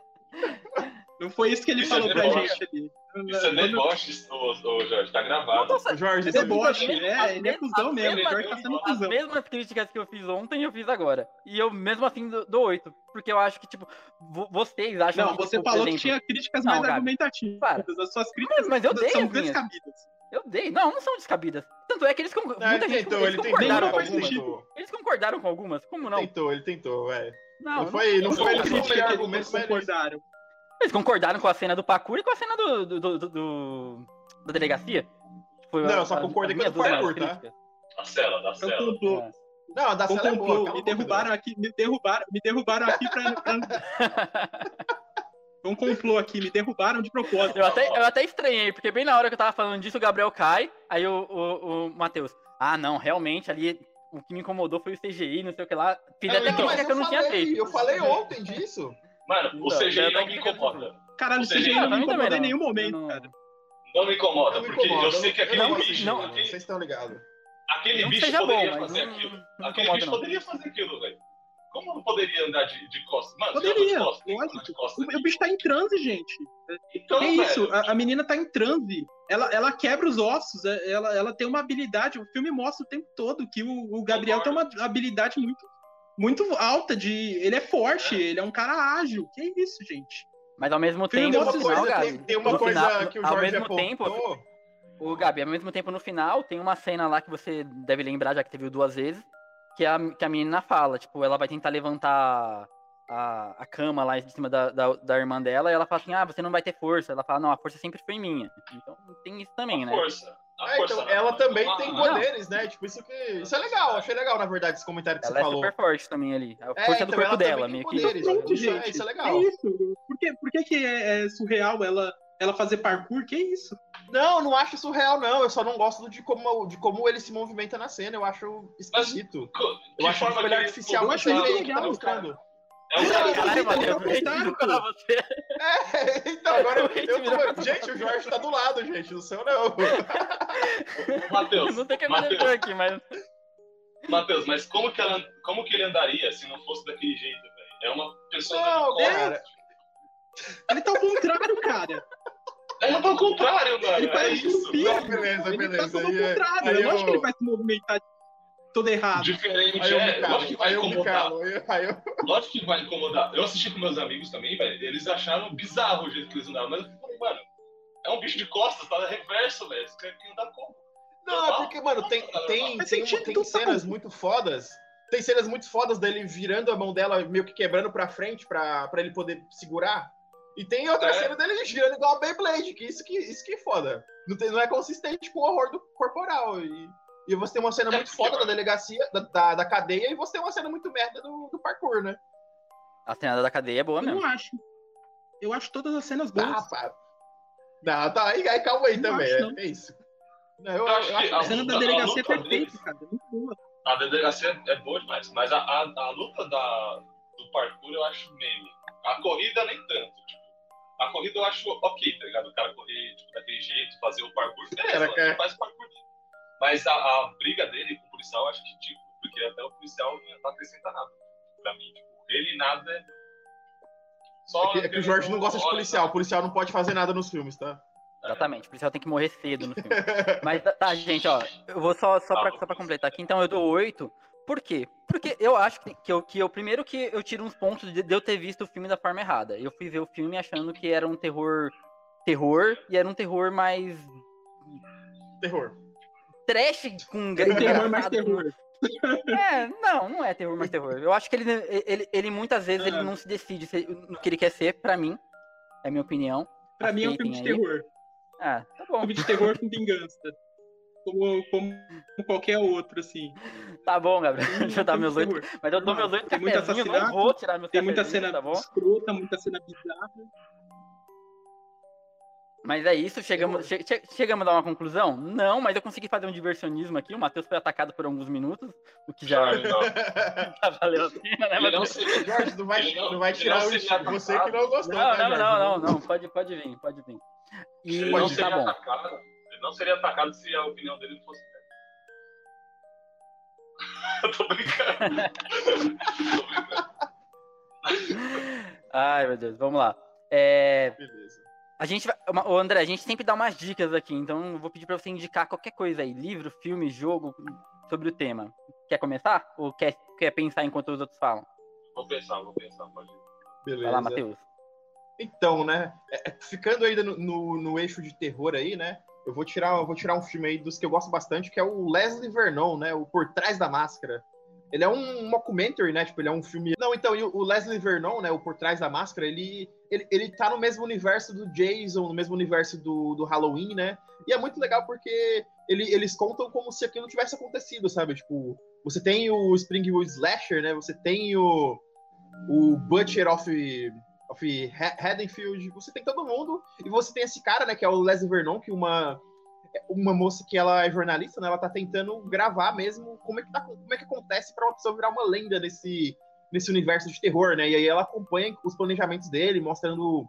Não foi isso que ele Isso é falou pra deboche. gente ali. Isso é deboche, ô, ô, Jorge. Tá gravado. Nossa, O Jorge, É deboche, é, as ele é cuzão as mesmo. O Jorge tá sendo As cuzão. mesmas críticas que eu fiz ontem, eu fiz agora. E eu mesmo assim dou- 8. Porque eu acho que, tipo, vo- vocês acham Não, que. você tipo, falou que exemplo, tinha críticas Não, mais Gabi, argumentativas. para. As suas críticas Mas eu dei são as minhas. descabidas. Eu dei. Não, não são descabidas. Tanto é que eles, con- Não, muita ele gente tentou, eles ele tentou. concordaram Nenhuma com algumas. Eles concordaram com algumas. Como não? Tentou, ele tentou, velho. Não, Não foi, não não foi ele argumento, mas ele- concordaram. Eles concordaram com a cena do parkour e com a cena do, do, do- do- do- da delegacia. Foi Não, a- eu só concordei com a do parkour, tá? Da cela, da É um cela. É. Não, a da cela é boa. Me derrubaram aqui, me derrubaram, me derrubaram aqui pra. pra... <laughs> <laughs> Foi um complô aqui, me derrubaram de propósito. Eu até, eu até estranhei, porque bem na hora que eu tava falando disso, o Gabriel cai, aí o, o, o Matheus, ah não, realmente ali o que me incomodou foi o CGI, não sei o que lá. Fiz É, até então, crítica que eu não tinha feito. Eu falei ontem disso. Mano, o Não, CGI eu não me incomoda. Caralho, já- já não me também incomodou em não. nenhum momento, Não- cara. Não me incomoda, Não me porque incomoda. eu sei que aquele não, bicho, não, aquele, Vocês estão ligados. aquele Não bicho bom, poderia mas fazer não- aquilo. não Aquele incomoda, bicho não. poderia fazer aquilo, velho. Como não poderia andar de, de costas? Mano, Poderia, de costas, lógico. de costas O, o bicho tá em transe, gente. Então, que velho, isso? A, a menina tá em transe. Ela, ela quebra os ossos. é- Ela, ela tem uma habilidade. O filme mostra o tempo todo que o, o Gabriel tem uma habilidade muito, muito alta. de Ele é forte, ele é um cara ágil. Que isso, gente? Mas ao mesmo tempo, Tem uma final, coisa, Gabi, tem, tem uma no coisa final- que o ao Jorge mesmo apontou. tempo, o Gabi, ao mesmo tempo no final, tem uma cena lá que você deve lembrar, já que você viu duas vezes, que a, que a menina fala, tipo, ela vai tentar levantar a, a cama lá de cima da, da, da irmã dela, e ela fala assim, ah, você não vai ter força. Ela fala, não, a força sempre foi minha. Então tem isso também, a né? força. É, então, não. ela também tem poderes, né? Tipo, isso que. Isso é legal, achei legal, na verdade, esse comentário que Ela você é falou. super forte também ali. A É, força do então, corpo ela também dela, meio que. poderes. Pronto, isso é- gente. isso é É legal. isso. Por que, por que, que é, é surreal ela, ela fazer parkour? Que isso? Não, não acho isso real, não. Eu só não gosto de como, de como ele se movimenta na cena. Eu acho esquisito. Co- Eu acho que forma foi que ele- artificial. eu acho sei muito legal, tá mostrando. É um cara. pra você. É, então agora eu, Eu tô. Gente, o Jorge tá do lado, gente. No seu não. Matheus, Não o que aconteceu Matheus, aqui, mas. Matheus, mas como que, ela, como que ele andaria se não fosse daquele jeito, velho? É uma pessoa Não, cara. Ele tá ao contrário, cara. É ao contrário, mano. Ele É parece um isso. Não, beleza, ele beleza. tá ao Aí é- contrário. aí eu acho que ele vai se movimentar todo errado. Diferente, Aí eu é. calo. Lógico que vai incomodar. calo. Aí eu- aí eu- Lógico que vai incomodar. Eu assisti com meus amigos também, velho. Eles acharam bizarro o jeito que eles andavam. Mas eu falei, mano, é um bicho de costas, tá reverso, velho. Você quer andar como? Não, é porque, mano, tem, tem, tem, tem cenas muito fodas. Tem cenas muito fodas dele virando a mão dela, meio que quebrando pra frente pra, pra ele poder segurar. E tem outra É. cena dele girando igual a Beyblade, que isso que, isso que é foda. Não, tem, não é consistente com o horror do corporal. E, e você tem uma cena É muito porque, foda da mano. delegacia, da, da, da cadeia, e você tem uma cena muito merda do, do parkour, né? A cena da cadeia é boa Eu mesmo. não acho. Eu acho todas as cenas boas. Ah, pá. Não, tá, aí, aí calma aí Não também. acho, é, é isso. Não, eu, Eu acho eu que A a cena da delegacia é perfeita, cara. Muito boa. A delegacia é boa demais, mas a, a, a luta da, do parkour eu acho meme. A corrida nem tanto. Tipo, a corrida eu acho ok, tá ligado? O cara correr tipo, daquele jeito, fazer o parkour, beleza, Cara, faz o parkour dele. Mas a, a briga dele com o policial eu acho ridículo, porque até o policial não acrescenta nada. Pra mim, tipo, ele nada é. Só É que, é que o Jorge não gosta de policial. O policial não pode fazer nada nos filmes, tá? Exatamente, o policial tem que morrer cedo no filme. <laughs> Mas tá, tá, gente, ó, eu vou só, só, pra, só pra completar aqui, então eu dou 8. Por quê? Porque eu acho que, que, eu, que eu, primeiro que eu tiro uns pontos de, de eu ter visto o filme da forma errada. Eu fui ver o filme achando que era um terror, terror, e era um terror mais Terror. trash com Tem terror mais terror. É, não, não é terror mais terror. Eu acho que ele, ele, ele muitas vezes ele Ah. não se decide se- no que ele quer ser, pra mim. É a minha opinião. Pra mim é um filme de Aceitem aí. terror. Ah, tá bom. filme de terror com vingança. Como, como qualquer outro, assim. Tá bom, Gabriel. Deixa eu dar meus oito. Mas eu dou meus oito Tem muito cafezinhos, não assassinato, vou tirar meus Tem muita cena tá bom? escrota, muita cena bizarra. Mas é isso, chegamos, che che chegamos a uma conclusão? Não, mas eu consegui fazer um diversionismo aqui. O Matheus foi atacado por alguns minutos, o que já, <laughs> já valeu a pena, né, Matheus? Jorge, não vai, não, não vai tirar o você que não gostou. Não, tá, não, não, não, não, pode, pode vir, pode vir. E ele não, tá bom. Atacado, não seria atacado se a opinião dele fosse <laughs> eu tô brincando. <laughs> tô brincando. Ai, meu Deus, vamos lá. É... Beleza. A gente vai. Ô, André, a gente sempre dá umas dicas aqui, então eu vou pedir pra você indicar qualquer coisa aí, livro, filme, jogo, sobre o tema. Quer começar? Ou quer, quer pensar enquanto os outros falam? Vou pensar, vou pensar, pode ir. Beleza. Vai lá, Matheus. Então, né? É, ficando ainda no, no, no, eixo de terror aí, né? Eu vou tirar, eu vou tirar um filme aí dos que eu gosto bastante, que é o Leslie Vernon, né? O Por Trás da Máscara. Ele é um mockumentary, né? Tipo, ele é um filme. Não, então, o Leslie Vernon, né? O Por Trás da Máscara, ele, ele, ele tá no mesmo universo do Jason, no mesmo universo do, do Halloween, né? E é muito legal porque ele, eles contam como se aquilo tivesse acontecido, sabe? Tipo, você tem o Springwood Slasher, né? Você tem o, o Butcher of, of Haddonfield, você tem todo mundo. E você tem esse cara, né? Que é o Leslie Vernon, que uma uma moça que ela é jornalista, né? Ela tá tentando gravar mesmo como é que, tá, como é que acontece para uma pessoa virar uma lenda nesse, nesse universo de terror, né? E aí ela acompanha os planejamentos dele, mostrando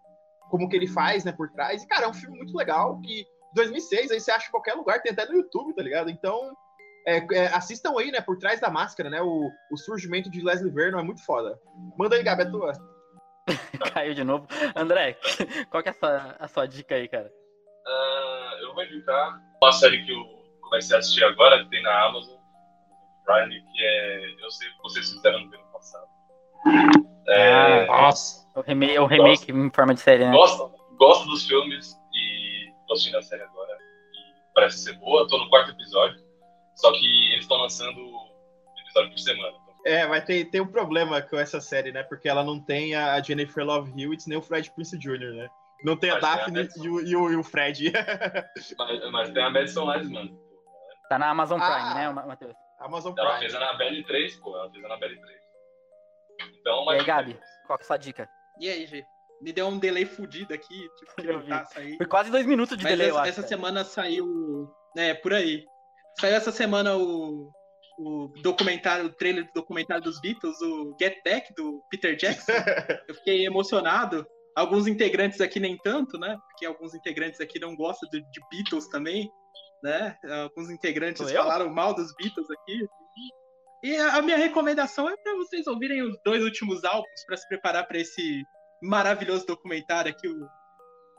como que ele faz, né, por trás. E, cara, é um filme muito legal que 2006, aí você acha em qualquer lugar, tem até no YouTube, tá ligado? Então, é, é, assistam aí, né, por trás da máscara, né? O, o surgimento de Leslie Vernon é muito foda. Manda aí, Gabi, a tua. <laughs> Caiu de novo. André, <laughs> qual que é a sua, a sua dica aí, cara? Uh, eu vou indicar uma série que eu comecei a assistir agora, que tem na Amazon Prime, que é Eu Sei O Que Vocês Fizeram no ano passado. É, ah, nossa. O remake, o remake gosto, em forma de série, né? Gosto, gosto dos filmes e tô assistindo a série agora. E parece ser boa, tô no quarto episódio. Só que eles estão lançando episódio por semana. É, mas tem, tem um problema com essa série, né? Porque ela não tem a Jennifer Love Hewitt nem o Fred Prince Jr., né? Não tem a Daphne a e, o, e, o, e, o, Fred. <laughs> mas, mas, tem a Madison Liesman. Tá na Amazon Prime, ah, né, Matheus? Amazon Prime. Ela fez a Anabelle 3, pô. Ela fez a Anabelle 3. Então, mas... E aí, Gabi, qual é a sua dica? E aí, G? Me deu um delay fudido aqui. Tipo, eu vi. Sair. Foi quase dois minutos de mas delay, essa, eu acho. Essa semana saiu... É, por aí. Saiu essa semana o, o documentário, o trailer do documentário dos Beatles, o Get Back, do Peter Jackson. <laughs> eu fiquei emocionado. Alguns integrantes aqui nem tanto, né? Porque alguns integrantes aqui não gostam de, de Beatles também, né? Alguns integrantes falaram mal dos Beatles aqui. E a minha recomendação é para vocês ouvirem os dois últimos álbuns para se preparar para esse maravilhoso documentário aqui, o,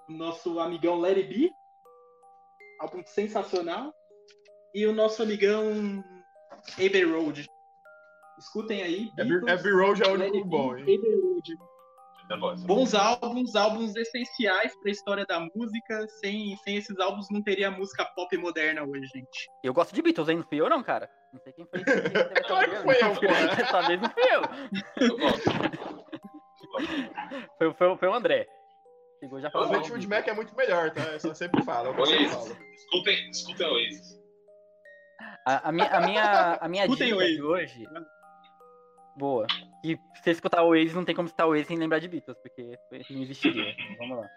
o nosso amigão Larry B, álbum sensacional, e o nosso amigão Abbey Road. Escutem aí. Beatles, Abbey Road é o único bom, hein? Abbey Road. É Bons álbuns, álbuns essenciais para a história da música. Sem, sem esses álbuns não teria música pop moderna hoje, gente. Eu gosto de Beatles, hein? Não fui eu, não, cara. Não sei quem foi. <laughs> Claro que foi eu, pô. <laughs> Dessa vez não fui eu. <laughs> foi, foi, foi o André. Chegou já falou. O Fleetwood Mac é muito melhor, tá? Eu sempre falo. Eu sempre falo. Escutem, escutem o Oasis. A, a, minha, a minha, a minha dica de hoje boa. E se escutar o Oasis, não tem como escutar o Oasis sem lembrar de Beatles, porque não existiria. <laughs> Vamos lá.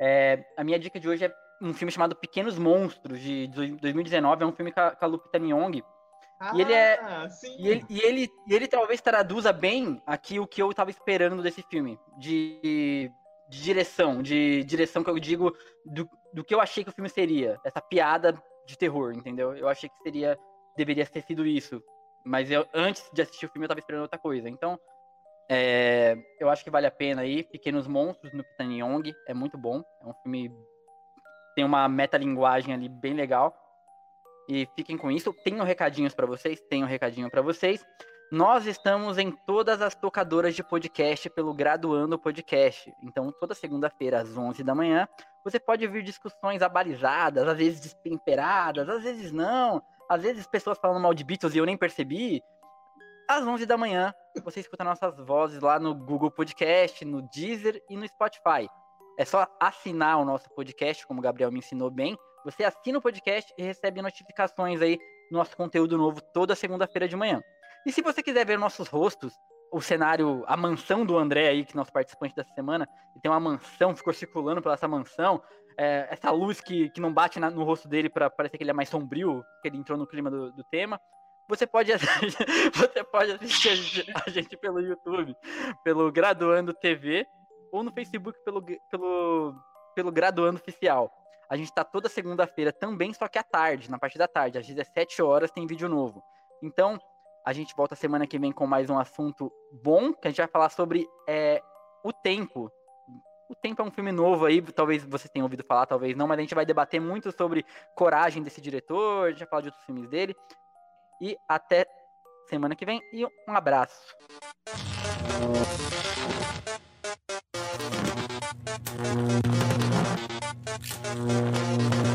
É, a minha dica de hoje é um filme chamado Pequenos Monstros, de 2019. É um filme com a, com a Lupita Nyong'o. Ah, e ele é. E ele, e, ele, e ele talvez traduza bem aqui o que eu estava esperando desse filme. De, de direção. De direção que eu digo do, do que eu achei que o filme seria. Essa piada de terror, entendeu? Eu achei que seria. Deveria ter sido isso. Mas eu, antes de assistir o filme, eu tava esperando outra coisa. Então, é, eu acho que vale a pena aí. Pequenos Monstros no Pitani Young. É muito bom. É um filme. Tem uma metalinguagem ali bem legal. E fiquem com isso. Tenho recadinhos para vocês. Tenho recadinho para vocês. Nós estamos em todas as tocadoras de podcast pelo Graduando Podcast. Então, toda segunda-feira, às 11 da manhã, você pode ouvir discussões abalizadas, às vezes despemperadas, às vezes não às vezes pessoas falando mal de Beatles e eu nem percebi. Às 11 da manhã, você escuta nossas vozes lá no Google Podcast, no Deezer e no Spotify. É só assinar o nosso podcast, como o Gabriel me ensinou bem. Você assina o podcast e recebe notificações aí do nosso conteúdo novo toda segunda-feira de manhã. E se você quiser ver nossos rostos, o cenário, a mansão do André aí, que é nosso participante dessa semana, ele tem uma mansão, ficou circulando pela essa mansão, é, essa luz que, que não bate na, no rosto dele para parecer que ele é mais sombrio, que ele entrou no clima do, do tema. Você pode, <laughs> você pode assistir a gente, a gente, pelo YouTube, pelo Graduando TV, ou no Facebook pelo, pelo, pelo Graduando Oficial. A gente está toda segunda-feira também, só que à tarde, na parte da tarde, às 17 horas, tem vídeo novo. Então, a gente volta semana que vem com mais um assunto bom, que a gente vai falar sobre é, o tempo. O Tempo é um filme novo aí, talvez vocês tenham ouvido falar, talvez não, mas a gente vai debater muito sobre coragem desse diretor, a gente vai falar de outros filmes dele. E até semana que vem e um abraço. Música